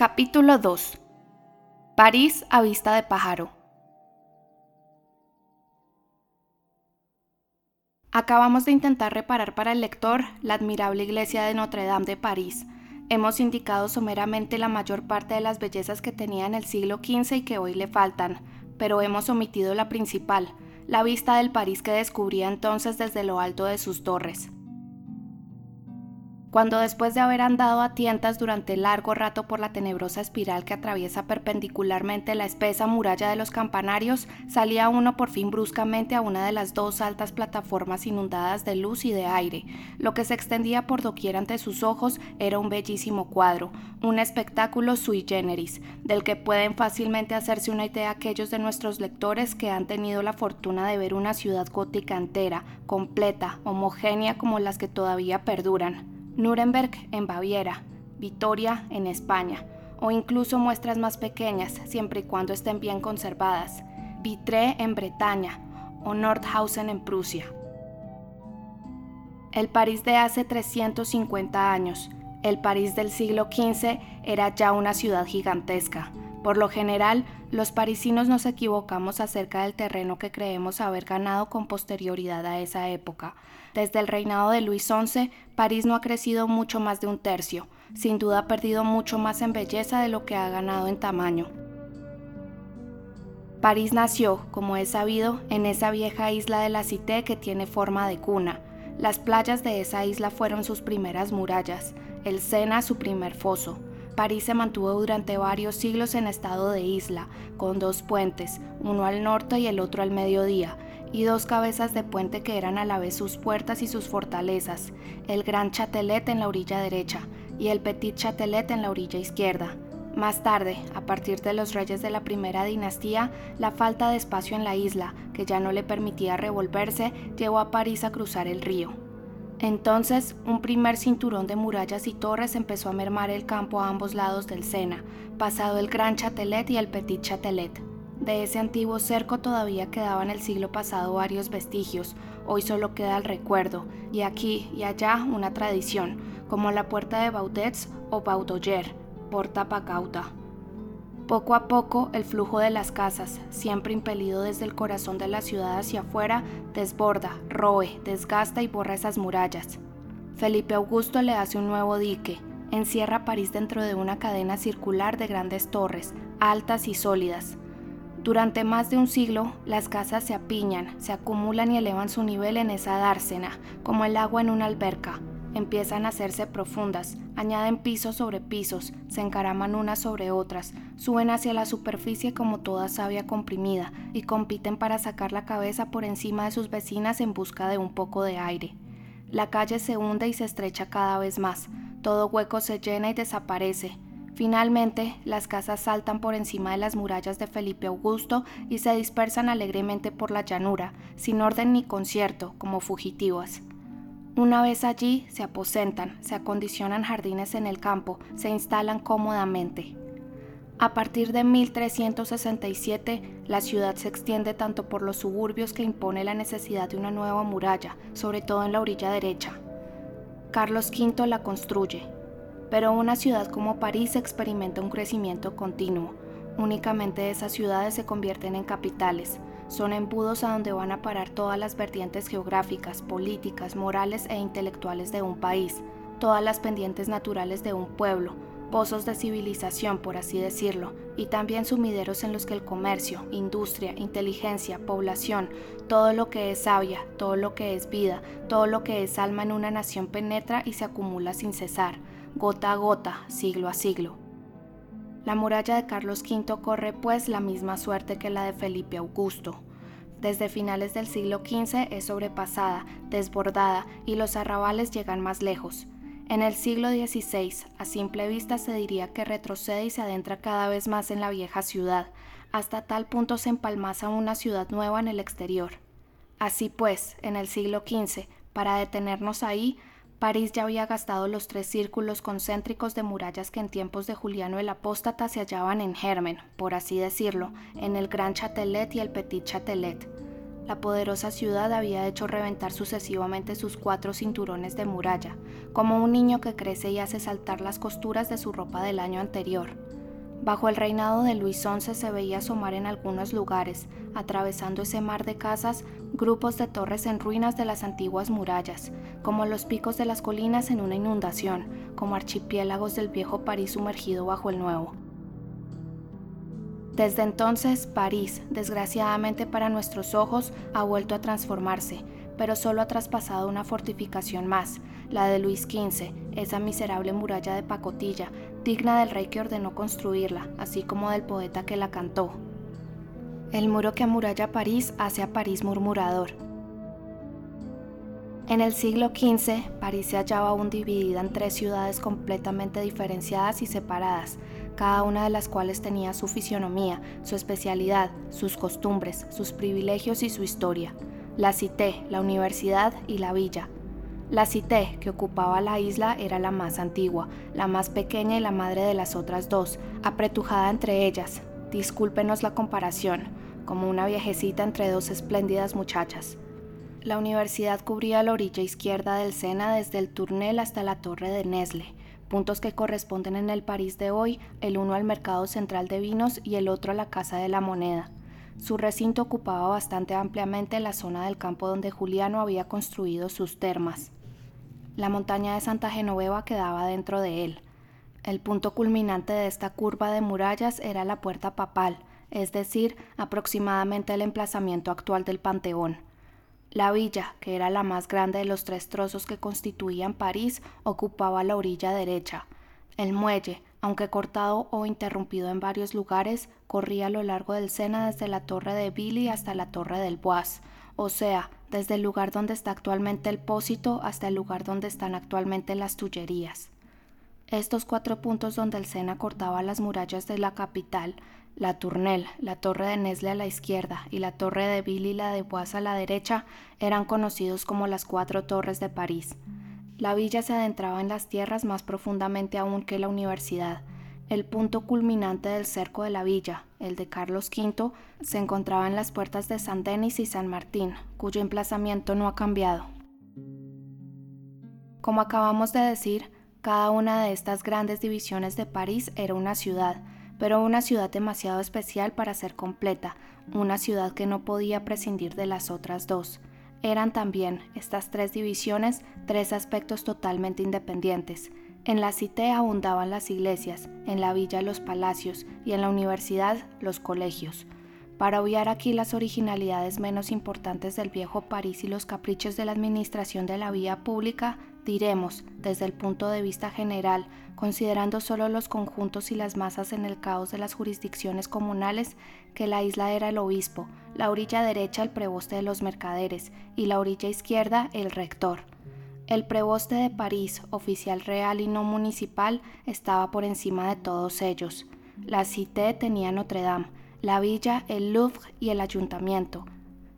Capítulo 2 París a vista de pájaro Acabamos de intentar reparar para el lector la admirable iglesia de Notre Dame de París. Hemos indicado someramente la mayor parte de las bellezas que tenía en el siglo XV y que hoy le faltan, pero hemos omitido la principal, la vista del París que descubría entonces desde lo alto de sus torres. Cuando después de haber andado a tientas durante largo rato por la tenebrosa espiral que atraviesa perpendicularmente la espesa muralla de los campanarios, salía uno por fin bruscamente a una de las dos altas plataformas inundadas de luz y de aire. Lo que se extendía por doquier ante sus ojos era un bellísimo cuadro, un espectáculo sui generis, del que pueden fácilmente hacerse una idea aquellos de nuestros lectores que han tenido la fortuna de ver una ciudad gótica entera, completa, homogénea como las que todavía perduran. Nuremberg en Baviera, Vitoria en España, o incluso muestras más pequeñas, siempre y cuando estén bien conservadas, Vitré en Bretaña o Nordhausen en Prusia. El París de hace 350 años, el París del siglo XV era ya una ciudad gigantesca. Por lo general, los parisinos nos equivocamos acerca del terreno que creemos haber ganado con posterioridad a esa época. Desde el reinado de Luis XI, París no ha crecido mucho más de un tercio, sin duda ha perdido mucho más en belleza de lo que ha ganado en tamaño. París nació, como es sabido, en esa vieja isla de la Cité que tiene forma de cuna. Las playas de esa isla fueron sus primeras murallas, el Sena su primer foso. París se mantuvo durante varios siglos en estado de isla, con dos puentes, uno al norte y el otro al mediodía, y dos cabezas de puente que eran a la vez sus puertas y sus fortalezas, el Gran Chatelet en la orilla derecha y el Petit Chatelet en la orilla izquierda. Más tarde, a partir de los reyes de la primera dinastía, la falta de espacio en la isla, que ya no le permitía revolverse, llevó a París a cruzar el río. Entonces, un primer cinturón de murallas y torres empezó a mermar el campo a ambos lados del Sena, pasado el Gran Chatelet y el Petit Chatelet. De ese antiguo cerco todavía quedaban el siglo pasado varios vestigios, hoy solo queda el recuerdo, y aquí y allá una tradición, como la puerta de Baudets o Baudoyer, Porta Pacauta. Poco a poco el flujo de las casas, siempre impelido desde el corazón de la ciudad hacia afuera, desborda, roe, desgasta y borra esas murallas. Felipe Augusto le hace un nuevo dique, encierra París dentro de una cadena circular de grandes torres, altas y sólidas, durante más de un siglo, las casas se apiñan, se acumulan y elevan su nivel en esa dársena, como el agua en una alberca. Empiezan a hacerse profundas, añaden pisos sobre pisos, se encaraman unas sobre otras, suben hacia la superficie como toda savia comprimida y compiten para sacar la cabeza por encima de sus vecinas en busca de un poco de aire. La calle se hunde y se estrecha cada vez más, todo hueco se llena y desaparece, Finalmente, las casas saltan por encima de las murallas de Felipe Augusto y se dispersan alegremente por la llanura, sin orden ni concierto, como fugitivas. Una vez allí, se aposentan, se acondicionan jardines en el campo, se instalan cómodamente. A partir de 1367, la ciudad se extiende tanto por los suburbios que impone la necesidad de una nueva muralla, sobre todo en la orilla derecha. Carlos V la construye, pero una ciudad como París experimenta un crecimiento continuo. Únicamente esas ciudades se convierten en capitales, son embudos a donde van a parar todas las vertientes geográficas, políticas, morales e intelectuales de un país, todas las pendientes naturales de un pueblo, pozos de civilización, por así decirlo, y también sumideros en los que el comercio, industria, inteligencia, población, todo lo que es sabia, todo lo que es vida, todo lo que es alma en una nación penetra y se acumula sin cesar gota a gota, siglo a siglo. La muralla de Carlos V corre pues la misma suerte que la de Felipe Augusto. Desde finales del siglo XV es sobrepasada, desbordada y los arrabales llegan más lejos. En el siglo XVI, a simple vista se diría que retrocede y se adentra cada vez más en la vieja ciudad, hasta tal punto se empalmaza una ciudad nueva en el exterior. Así pues, en el siglo XV, para detenernos ahí, París ya había gastado los tres círculos concéntricos de murallas que en tiempos de Juliano el Apóstata se hallaban en germen, por así decirlo, en el Gran Châtelet y el Petit Châtelet. La poderosa ciudad había hecho reventar sucesivamente sus cuatro cinturones de muralla, como un niño que crece y hace saltar las costuras de su ropa del año anterior. Bajo el reinado de Luis XI se veía asomar en algunos lugares, atravesando ese mar de casas, grupos de torres en ruinas de las antiguas murallas, como los picos de las colinas en una inundación, como archipiélagos del viejo París sumergido bajo el nuevo. Desde entonces, París, desgraciadamente para nuestros ojos, ha vuelto a transformarse, pero solo ha traspasado una fortificación más, la de Luis XV, esa miserable muralla de pacotilla, digna del rey que ordenó construirla, así como del poeta que la cantó. El muro que amuralla París hace a París murmurador. En el siglo XV, París se hallaba aún dividida en tres ciudades completamente diferenciadas y separadas, cada una de las cuales tenía su fisionomía, su especialidad, sus costumbres, sus privilegios y su historia. La Cité, la universidad y la villa, la Cité, que ocupaba la isla, era la más antigua, la más pequeña y la madre de las otras dos, apretujada entre ellas. Discúlpenos la comparación, como una viejecita entre dos espléndidas muchachas. La universidad cubría la orilla izquierda del Sena desde el Tournel hasta la Torre de Nesle, puntos que corresponden en el París de hoy, el uno al Mercado Central de Vinos y el otro a la Casa de la Moneda. Su recinto ocupaba bastante ampliamente la zona del campo donde Juliano había construido sus termas. La montaña de Santa Genoveva quedaba dentro de él. El punto culminante de esta curva de murallas era la puerta papal, es decir, aproximadamente el emplazamiento actual del Panteón. La villa, que era la más grande de los tres trozos que constituían París, ocupaba la orilla derecha. El muelle, aunque cortado o interrumpido en varios lugares, corría a lo largo del Sena desde la torre de Billy hasta la torre del Bois, o sea, desde el lugar donde está actualmente el Pósito hasta el lugar donde están actualmente las Tullerías. Estos cuatro puntos donde el Sena cortaba las murallas de la capital, la Tournelle, la torre de Nesle a la izquierda y la torre de Billy y la de Bois a la derecha, eran conocidos como las cuatro torres de París. La villa se adentraba en las tierras más profundamente aún que la universidad, el punto culminante del cerco de la villa, el de Carlos V, se encontraba en las puertas de San Denis y San Martín, cuyo emplazamiento no ha cambiado. Como acabamos de decir, cada una de estas grandes divisiones de París era una ciudad, pero una ciudad demasiado especial para ser completa, una ciudad que no podía prescindir de las otras dos. Eran también, estas tres divisiones, tres aspectos totalmente independientes, en la cité abundaban las iglesias, en la villa los palacios y en la universidad los colegios. Para obviar aquí las originalidades menos importantes del viejo París y los caprichos de la administración de la vía pública, diremos, desde el punto de vista general, considerando solo los conjuntos y las masas en el caos de las jurisdicciones comunales, que la isla era el obispo, la orilla derecha el preboste de los mercaderes y la orilla izquierda el rector. El preboste de París, oficial real y no municipal, estaba por encima de todos ellos. La Cité tenía Notre Dame, la villa el Louvre y el ayuntamiento,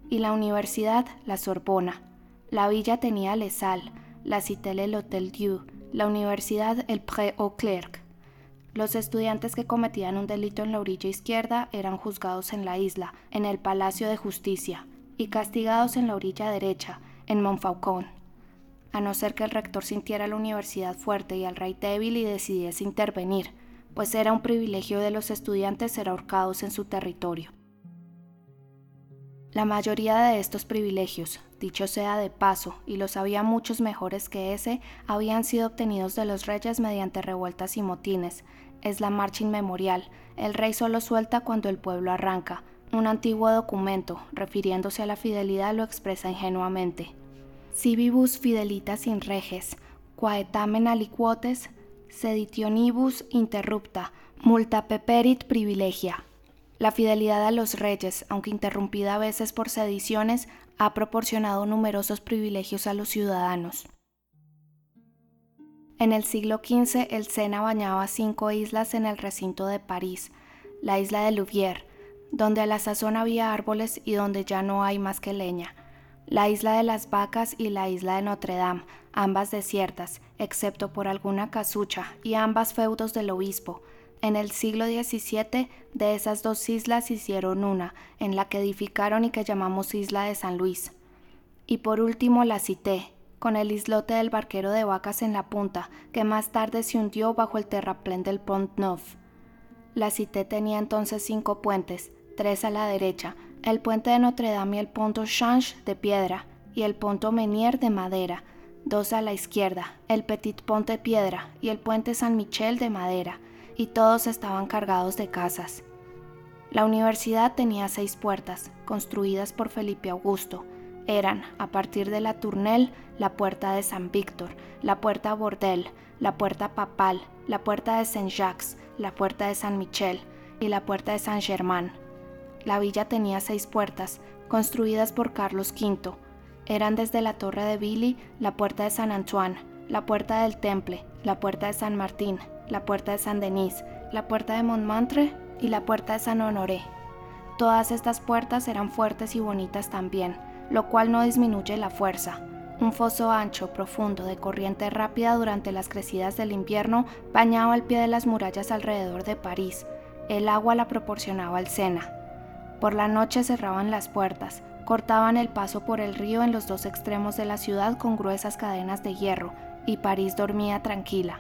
y la universidad la Sorbona. La villa tenía Les Salles, la Cité el Hôtel Dieu, la universidad el Pré Clercs. Los estudiantes que cometían un delito en la orilla izquierda eran juzgados en la isla, en el Palacio de Justicia, y castigados en la orilla derecha, en Montfaucon a no ser que el rector sintiera la universidad fuerte y al rey débil y decidiese intervenir, pues era un privilegio de los estudiantes ser ahorcados en su territorio. La mayoría de estos privilegios, dicho sea de paso, y los había muchos mejores que ese, habían sido obtenidos de los reyes mediante revueltas y motines. Es la marcha inmemorial. El rey solo suelta cuando el pueblo arranca. Un antiguo documento, refiriéndose a la fidelidad, lo expresa ingenuamente. Si vivus fidelitas in reges, quaetamen aliquotes, seditionibus interrupta, multa peperit privilegia. La fidelidad a los reyes, aunque interrumpida a veces por sediciones, ha proporcionado numerosos privilegios a los ciudadanos. En el siglo XV, el Sena bañaba cinco islas en el recinto de París, la isla de Louviers, donde a la sazón había árboles y donde ya no hay más que leña la isla de las vacas y la isla de Notre Dame, ambas desiertas, excepto por alguna casucha, y ambas feudos del obispo. En el siglo XVII, de esas dos islas hicieron una, en la que edificaron y que llamamos Isla de San Luis. Y por último la cité, con el islote del barquero de vacas en la punta, que más tarde se hundió bajo el terraplén del Pont Neuf. La Cité tenía entonces cinco puentes, tres a la derecha, el puente de Notre Dame y el Ponto Change de piedra, y el Ponto Menier de madera, dos a la izquierda, el Petit Pont de piedra y el puente San Michel de madera, y todos estaban cargados de casas. La universidad tenía seis puertas, construidas por Felipe Augusto. Eran, a partir de la Tournelle, la puerta de San Víctor, la puerta Bordel, la puerta Papal, la puerta de Saint-Jacques, la puerta de San Michel y la puerta de Saint-Germain. La villa tenía seis puertas, construidas por Carlos V. Eran desde la torre de Billy, la puerta de San Antoine, la puerta del Temple, la puerta de San Martín, la puerta de San Denis, la puerta de Montmartre y la puerta de San Honoré. Todas estas puertas eran fuertes y bonitas también, lo cual no disminuye la fuerza. Un foso ancho, profundo, de corriente rápida durante las crecidas del invierno bañaba el pie de las murallas alrededor de París. El agua la proporcionaba al Sena. Por la noche cerraban las puertas, cortaban el paso por el río en los dos extremos de la ciudad con gruesas cadenas de hierro, y París dormía tranquila.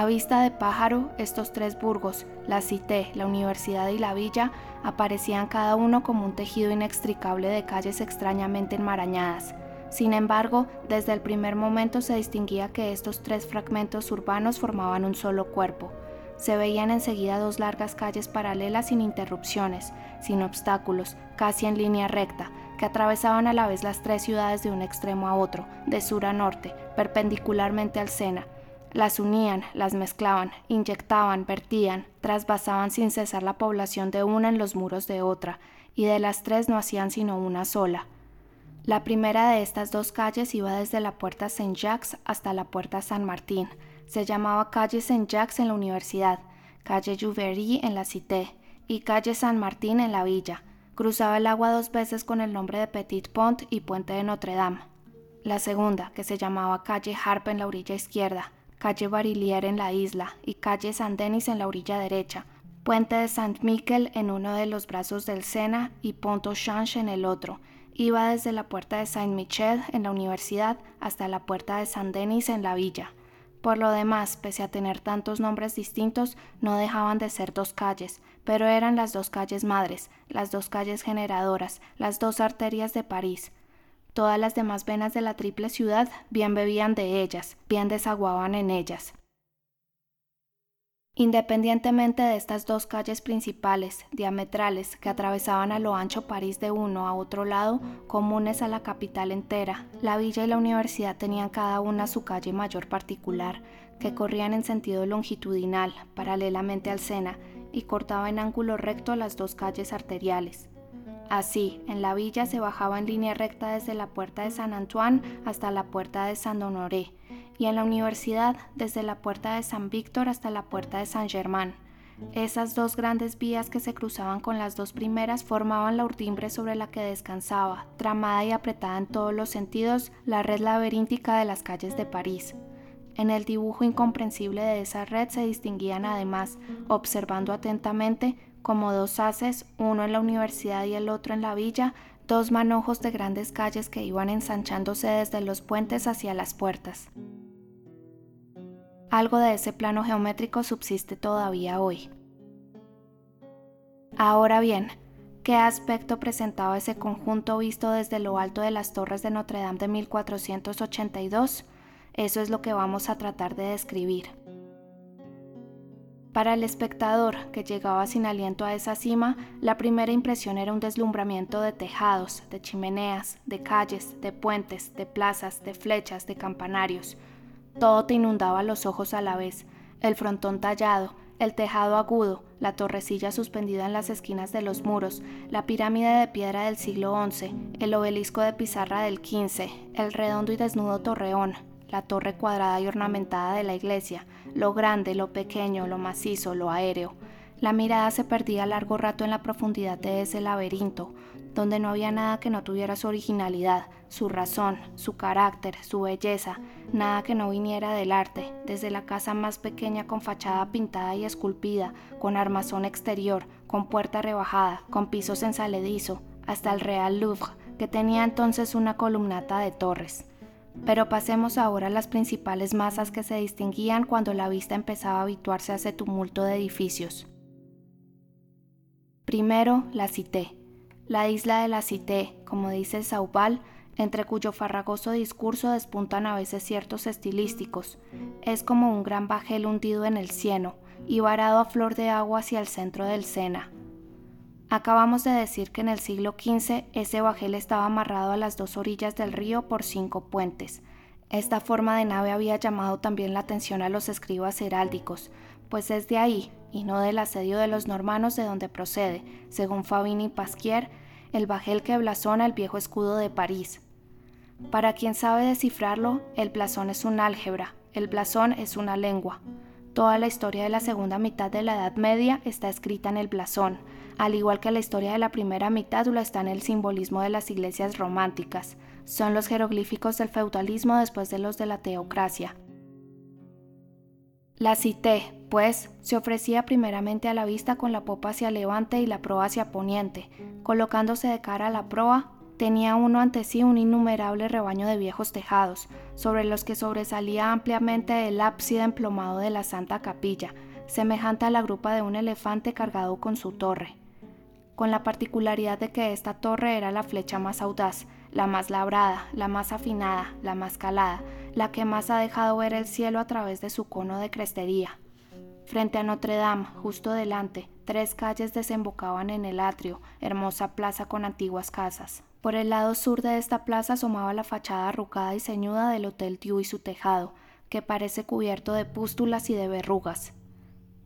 A vista de pájaro, estos tres burgos, la Cité, la Universidad y la Villa, aparecían cada uno como un tejido inextricable de calles extrañamente enmarañadas. Sin embargo, desde el primer momento se distinguía que estos tres fragmentos urbanos formaban un solo cuerpo. Se veían enseguida dos largas calles paralelas sin interrupciones, sin obstáculos, casi en línea recta, que atravesaban a la vez las tres ciudades de un extremo a otro, de sur a norte, perpendicularmente al Sena, las unían, las mezclaban, inyectaban, vertían, trasvasaban sin cesar la población de una en los muros de otra, y de las tres no hacían sino una sola. La primera de estas dos calles iba desde la puerta Saint-Jacques hasta la puerta San Martín. Se llamaba calle Saint-Jacques en la universidad, calle Juvery en la Cité y calle San Martín en la villa. Cruzaba el agua dos veces con el nombre de Petit Pont y Puente de Notre Dame. La segunda, que se llamaba calle Harpe en la orilla izquierda, calle Barilier en la isla y calle San Denis en la orilla derecha, puente de Saint Miquel en uno de los brazos del Sena y Pont au Change en el otro. Iba desde la puerta de Saint Michel en la universidad hasta la puerta de Saint Denis en la villa. Por lo demás, pese a tener tantos nombres distintos, no dejaban de ser dos calles, pero eran las dos calles madres, las dos calles generadoras, las dos arterias de París, Todas las demás venas de la triple ciudad bien bebían de ellas, bien desaguaban en ellas. Independientemente de estas dos calles principales, diametrales, que atravesaban a lo ancho París de uno a otro lado, comunes a la capital entera, la villa y la universidad tenían cada una su calle mayor particular, que corrían en sentido longitudinal, paralelamente al Sena, y cortaba en ángulo recto las dos calles arteriales. Así, en la villa se bajaba en línea recta desde la puerta de San Antoine hasta la puerta de San Honoré, y en la universidad desde la puerta de San Víctor hasta la puerta de San Germán. Esas dos grandes vías que se cruzaban con las dos primeras formaban la urdimbre sobre la que descansaba, tramada y apretada en todos los sentidos, la red laberíntica de las calles de París. En el dibujo incomprensible de esa red se distinguían además, observando atentamente, como dos haces, uno en la universidad y el otro en la villa, dos manojos de grandes calles que iban ensanchándose desde los puentes hacia las puertas. Algo de ese plano geométrico subsiste todavía hoy. Ahora bien, ¿qué aspecto presentaba ese conjunto visto desde lo alto de las torres de Notre Dame de 1482? Eso es lo que vamos a tratar de describir. Para el espectador que llegaba sin aliento a esa cima, la primera impresión era un deslumbramiento de tejados, de chimeneas, de calles, de puentes, de plazas, de flechas, de campanarios. Todo te inundaba los ojos a la vez, el frontón tallado, el tejado agudo, la torrecilla suspendida en las esquinas de los muros, la pirámide de piedra del siglo XI, el obelisco de pizarra del XV, el redondo y desnudo torreón, la torre cuadrada y ornamentada de la iglesia, lo grande, lo pequeño, lo macizo, lo aéreo. La mirada se perdía largo rato en la profundidad de ese laberinto, donde no había nada que no tuviera su originalidad, su razón, su carácter, su belleza, nada que no viniera del arte, desde la casa más pequeña con fachada pintada y esculpida, con armazón exterior, con puerta rebajada, con pisos ensaledizo, hasta el Real Louvre, que tenía entonces una columnata de torres. Pero pasemos ahora a las principales masas que se distinguían cuando la vista empezaba a habituarse a ese tumulto de edificios. Primero, la Cité. La isla de la Cité, como dice Saubal, entre cuyo farragoso discurso despuntan a veces ciertos estilísticos, es como un gran bajel hundido en el cieno y varado a flor de agua hacia el centro del Sena. Acabamos de decir que en el siglo XV ese bajel estaba amarrado a las dos orillas del río por cinco puentes. Esta forma de nave había llamado también la atención a los escribas heráldicos, pues es de ahí, y no del asedio de los normanos de donde procede, según Fabini Pasquier, el bajel que blasona el viejo escudo de París. Para quien sabe descifrarlo, el blasón es un álgebra, el blasón es una lengua. Toda la historia de la segunda mitad de la Edad Media está escrita en el blasón, al igual que la historia de la primera mitad lo está en el simbolismo de las iglesias románticas. Son los jeroglíficos del feudalismo después de los de la teocracia. La cité, pues, se ofrecía primeramente a la vista con la popa hacia levante y la proa hacia poniente. Colocándose de cara a la proa, tenía uno ante sí un innumerable rebaño de viejos tejados, sobre los que sobresalía ampliamente el ábside emplomado de la Santa Capilla, semejante a la grupa de un elefante cargado con su torre con la particularidad de que esta torre era la flecha más audaz, la más labrada, la más afinada, la más calada, la que más ha dejado ver el cielo a través de su cono de crestería. Frente a Notre Dame, justo delante, tres calles desembocaban en el atrio, hermosa plaza con antiguas casas. Por el lado sur de esta plaza asomaba la fachada arrugada y ceñuda del Hotel Dieu y su tejado, que parece cubierto de pústulas y de verrugas.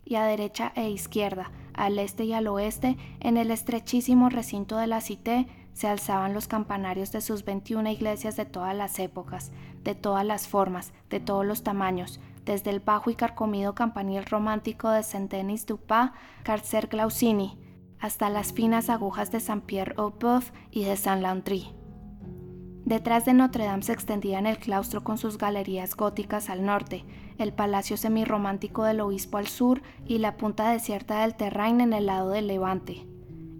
Y a derecha e izquierda, al este y al oeste, en el estrechísimo recinto de la Cité, se alzaban los campanarios de sus 21 iglesias de todas las épocas, de todas las formas, de todos los tamaños, desde el bajo y carcomido campanil romántico de Saint-Denis du Pas, Carcer Glausini, hasta las finas agujas de Saint-Pierre-au-Boeuf y de Saint-Landry. Detrás de Notre Dame se extendían el claustro con sus galerías góticas al norte, el palacio semirromántico del obispo al sur y la punta desierta del Terrain en el lado del levante.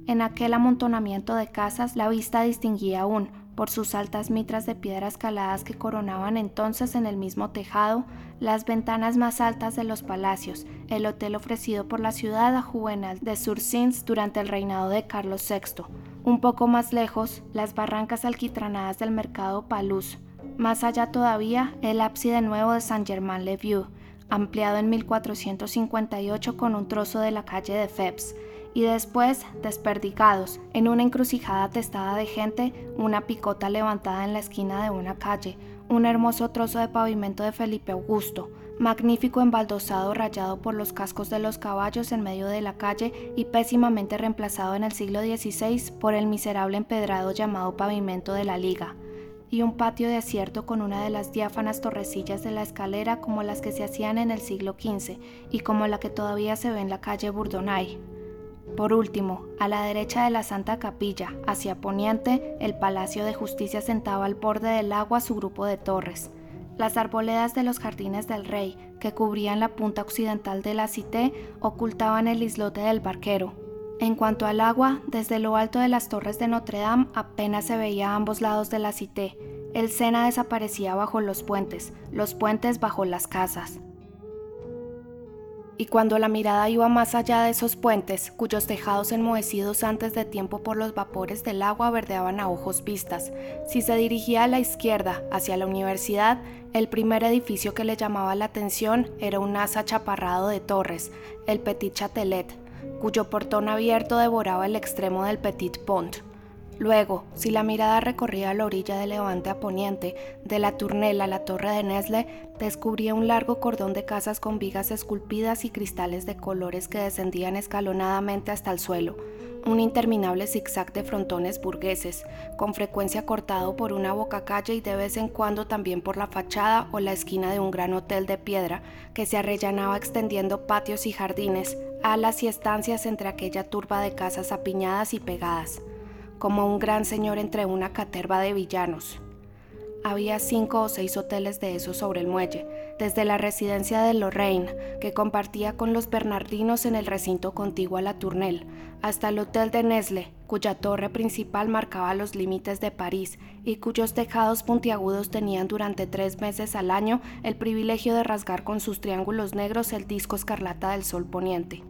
En aquel amontonamiento de casas la vista distinguía aún, por sus altas mitras de piedras caladas que coronaban entonces en el mismo tejado, las ventanas más altas de los palacios, el hotel ofrecido por la ciudad a Juvenal de Sursins durante el reinado de Carlos VI. Un poco más lejos, las barrancas alquitranadas del mercado Palus. Más allá todavía, el ábside nuevo de Saint-Germain-le-Vieux, ampliado en 1458 con un trozo de la calle de Febs y después, desperdigados, en una encrucijada testada de gente, una picota levantada en la esquina de una calle, un hermoso trozo de pavimento de Felipe Augusto, magnífico embaldosado rayado por los cascos de los caballos en medio de la calle y pésimamente reemplazado en el siglo XVI por el miserable empedrado llamado pavimento de la Liga, y un patio desierto con una de las diáfanas torrecillas de la escalera como las que se hacían en el siglo XV y como la que todavía se ve en la calle Bourdonnais. Por último, a la derecha de la Santa Capilla, hacia poniente, el Palacio de Justicia sentaba al borde del agua su grupo de torres. Las arboledas de los jardines del rey, que cubrían la punta occidental de la Cité, ocultaban el islote del barquero. En cuanto al agua, desde lo alto de las torres de Notre Dame apenas se veía a ambos lados de la Cité. El Sena desaparecía bajo los puentes, los puentes bajo las casas y cuando la mirada iba más allá de esos puentes, cuyos tejados enmohecidos antes de tiempo por los vapores del agua verdeaban a ojos vistas, si se dirigía a la izquierda, hacia la universidad, el primer edificio que le llamaba la atención era un asa chaparrado de torres, el Petit Châtelet, cuyo portón abierto devoraba el extremo del Petit Pont. Luego, si la mirada recorría la orilla de levante a poniente, de la Turnela a la torre de Nesle, descubría un largo cordón de casas con vigas esculpidas y cristales de colores que descendían escalonadamente hasta el suelo, un interminable zigzag de frontones burgueses, con frecuencia cortado por una boca calle y de vez en cuando también por la fachada o la esquina de un gran hotel de piedra que se arrellanaba extendiendo patios y jardines, alas y estancias entre aquella turba de casas apiñadas y pegadas como un gran señor entre una caterva de villanos. Había cinco o seis hoteles de esos sobre el muelle, desde la residencia de Lorraine, que compartía con los Bernardinos en el recinto contiguo a la Tournelle, hasta el Hotel de Nesle, cuya torre principal marcaba los límites de París y cuyos tejados puntiagudos tenían durante tres meses al año el privilegio de rasgar con sus triángulos negros el disco escarlata del sol poniente.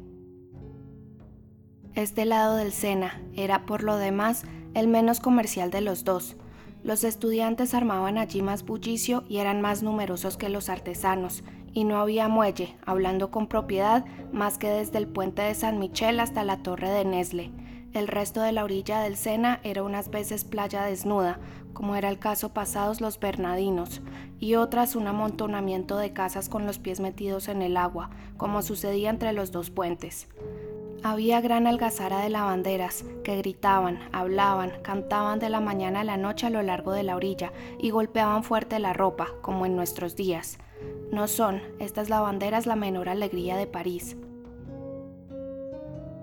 Este lado del Sena era, por lo demás, el menos comercial de los dos. Los estudiantes armaban allí más bullicio y eran más numerosos que los artesanos, y no había muelle, hablando con propiedad, más que desde el puente de San Michel hasta la torre de Nesle. El resto de la orilla del Sena era unas veces playa desnuda, como era el caso pasados los Bernardinos, y otras un amontonamiento de casas con los pies metidos en el agua, como sucedía entre los dos puentes. Había gran algazara de lavanderas que gritaban, hablaban, cantaban de la mañana a la noche a lo largo de la orilla y golpeaban fuerte la ropa, como en nuestros días. No son estas lavanderas la menor alegría de París.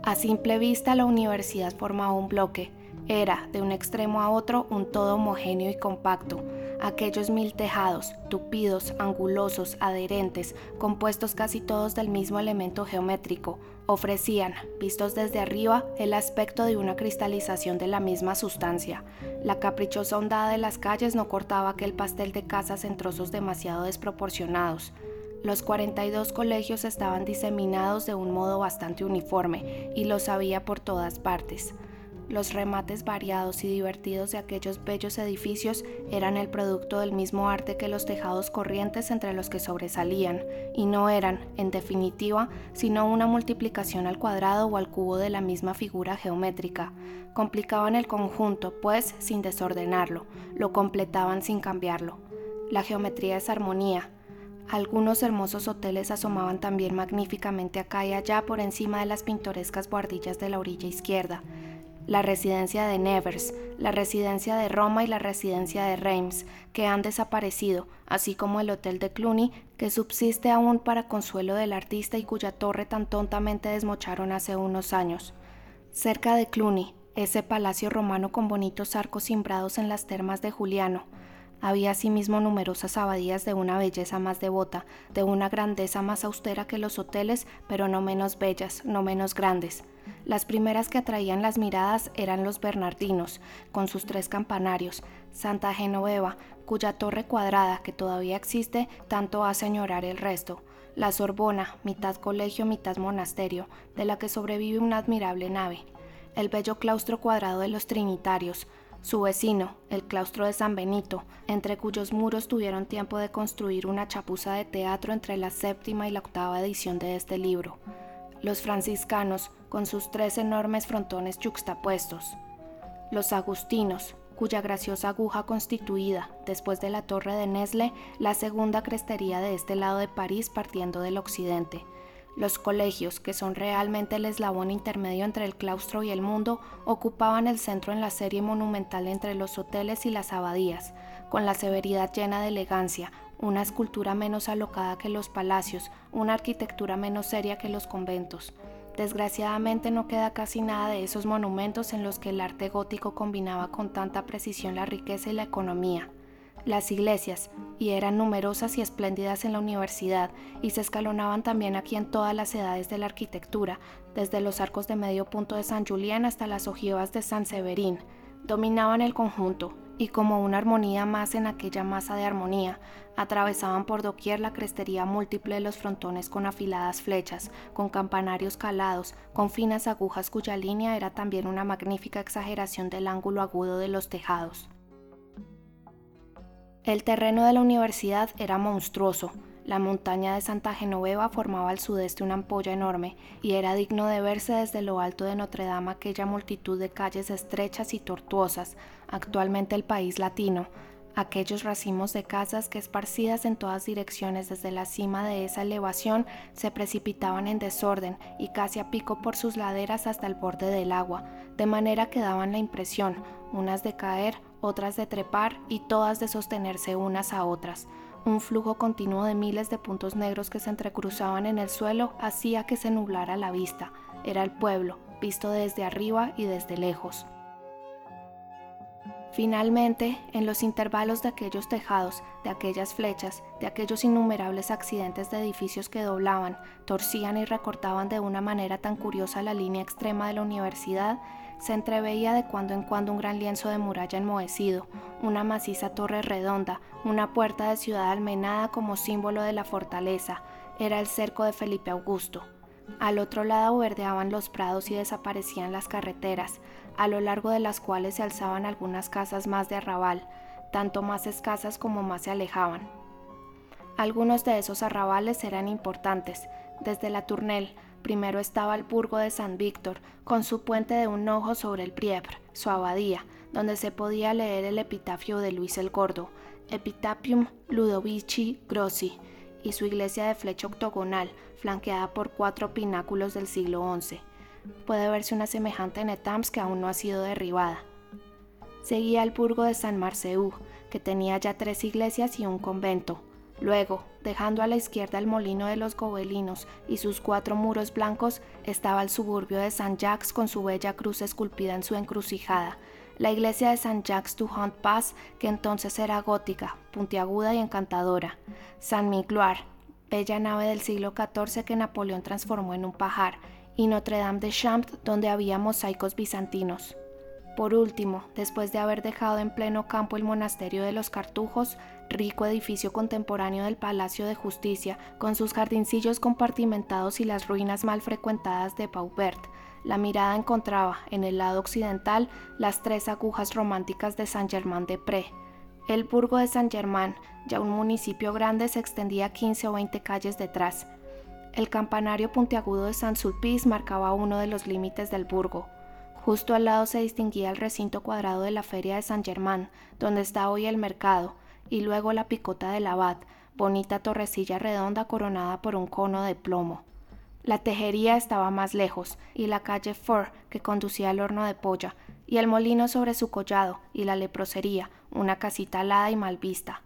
A simple vista la universidad formaba un bloque, era de un extremo a otro un todo homogéneo y compacto, aquellos mil tejados, tupidos, angulosos, adherentes, compuestos casi todos del mismo elemento geométrico, ofrecían, vistos desde arriba, el aspecto de una cristalización de la misma sustancia. La caprichosa ondada de las calles no cortaba aquel pastel de casas en trozos demasiado desproporcionados. Los 42 colegios estaban diseminados de un modo bastante uniforme y los había por todas partes. Los remates variados y divertidos de aquellos bellos edificios eran el producto del mismo arte que los tejados corrientes entre los que sobresalían, y no eran, en definitiva, sino una multiplicación al cuadrado o al cubo de la misma figura geométrica. Complicaban el conjunto, pues, sin desordenarlo, lo completaban sin cambiarlo. La geometría es armonía, algunos hermosos hoteles asomaban también magníficamente acá y allá por encima de las pintorescas guardillas de la orilla izquierda la residencia de Nevers, la residencia de Roma y la residencia de Reims, que han desaparecido, así como el Hotel de Cluny, que subsiste aún para consuelo del artista y cuya torre tan tontamente desmocharon hace unos años. Cerca de Cluny, ese palacio romano con bonitos arcos cimbrados en las termas de Juliano, había asimismo numerosas abadías de una belleza más devota, de una grandeza más austera que los hoteles, pero no menos bellas, no menos grandes. Las primeras que atraían las miradas eran los Bernardinos, con sus tres campanarios, Santa Genoveva, cuya torre cuadrada, que todavía existe, tanto hace añorar el resto, la Sorbona, mitad colegio, mitad monasterio, de la que sobrevive una admirable nave, el bello claustro cuadrado de los Trinitarios, su vecino, el claustro de San Benito, entre cuyos muros tuvieron tiempo de construir una chapuza de teatro entre la séptima y la octava edición de este libro. Los franciscanos, con sus tres enormes frontones juxtapuestos. Los agustinos, cuya graciosa aguja constituida, después de la torre de Nesle, la segunda crestería de este lado de París partiendo del occidente, los colegios, que son realmente el eslabón intermedio entre el claustro y el mundo, ocupaban el centro en la serie monumental entre los hoteles y las abadías, con la severidad llena de elegancia, una escultura menos alocada que los palacios, una arquitectura menos seria que los conventos. Desgraciadamente no queda casi nada de esos monumentos en los que el arte gótico combinaba con tanta precisión la riqueza y la economía las iglesias, y eran numerosas y espléndidas en la universidad, y se escalonaban también aquí en todas las edades de la arquitectura, desde los arcos de medio punto de San Julián hasta las ojivas de San Severín. Dominaban el conjunto, y como una armonía más en aquella masa de armonía, atravesaban por doquier la crestería múltiple de los frontones con afiladas flechas, con campanarios calados, con finas agujas cuya línea era también una magnífica exageración del ángulo agudo de los tejados. El terreno de la universidad era monstruoso. La montaña de Santa Genoveva formaba al sudeste una ampolla enorme y era digno de verse desde lo alto de Notre Dame aquella multitud de calles estrechas y tortuosas, actualmente el país latino, aquellos racimos de casas que esparcidas en todas direcciones desde la cima de esa elevación se precipitaban en desorden y casi a pico por sus laderas hasta el borde del agua, de manera que daban la impresión, unas de caer, otras de trepar y todas de sostenerse unas a otras. Un flujo continuo de miles de puntos negros que se entrecruzaban en el suelo hacía que se nublara la vista. Era el pueblo, visto desde arriba y desde lejos. Finalmente, en los intervalos de aquellos tejados, de aquellas flechas, de aquellos innumerables accidentes de edificios que doblaban, torcían y recortaban de una manera tan curiosa la línea extrema de la universidad, se entreveía de cuando en cuando un gran lienzo de muralla enmohecido, una maciza torre redonda, una puerta de ciudad almenada como símbolo de la fortaleza. Era el cerco de Felipe Augusto. Al otro lado verdeaban los prados y desaparecían las carreteras, a lo largo de las cuales se alzaban algunas casas más de arrabal, tanto más escasas como más se alejaban. Algunos de esos arrabales eran importantes, desde la Tournelle, Primero estaba el burgo de San Víctor, con su puente de un ojo sobre el Priepre, su abadía, donde se podía leer el epitafio de Luis el Gordo, Epitapium Ludovici Grossi, y su iglesia de flecha octogonal, flanqueada por cuatro pináculos del siglo XI. Puede verse una semejante en Etams que aún no ha sido derribada. Seguía el burgo de San Marceau, que tenía ya tres iglesias y un convento, Luego, dejando a la izquierda el molino de los gobelinos y sus cuatro muros blancos, estaba el suburbio de Saint Jacques con su bella cruz esculpida en su encrucijada, la iglesia de Saint Jacques du Hunt Pass, que entonces era gótica, puntiaguda y encantadora, Saint Migloire, bella nave del siglo XIV que Napoleón transformó en un pajar, y Notre Dame de Champs, donde había mosaicos bizantinos. Por último, después de haber dejado en pleno campo el monasterio de los Cartujos, rico edificio contemporáneo del Palacio de Justicia, con sus jardincillos compartimentados y las ruinas mal frecuentadas de Paubert, la mirada encontraba, en el lado occidental, las tres agujas románticas de Saint-Germain-de-Prés. El burgo de Saint-Germain, ya un municipio grande, se extendía 15 o 20 calles detrás. El campanario puntiagudo de Saint-Sulpice marcaba uno de los límites del burgo. Justo al lado se distinguía el recinto cuadrado de la feria de San Germán, donde está hoy el mercado, y luego la picota del abad, bonita torrecilla redonda coronada por un cono de plomo. La tejería estaba más lejos, y la calle Fur, que conducía al horno de polla, y el molino sobre su collado, y la leprosería, una casita alada y mal vista.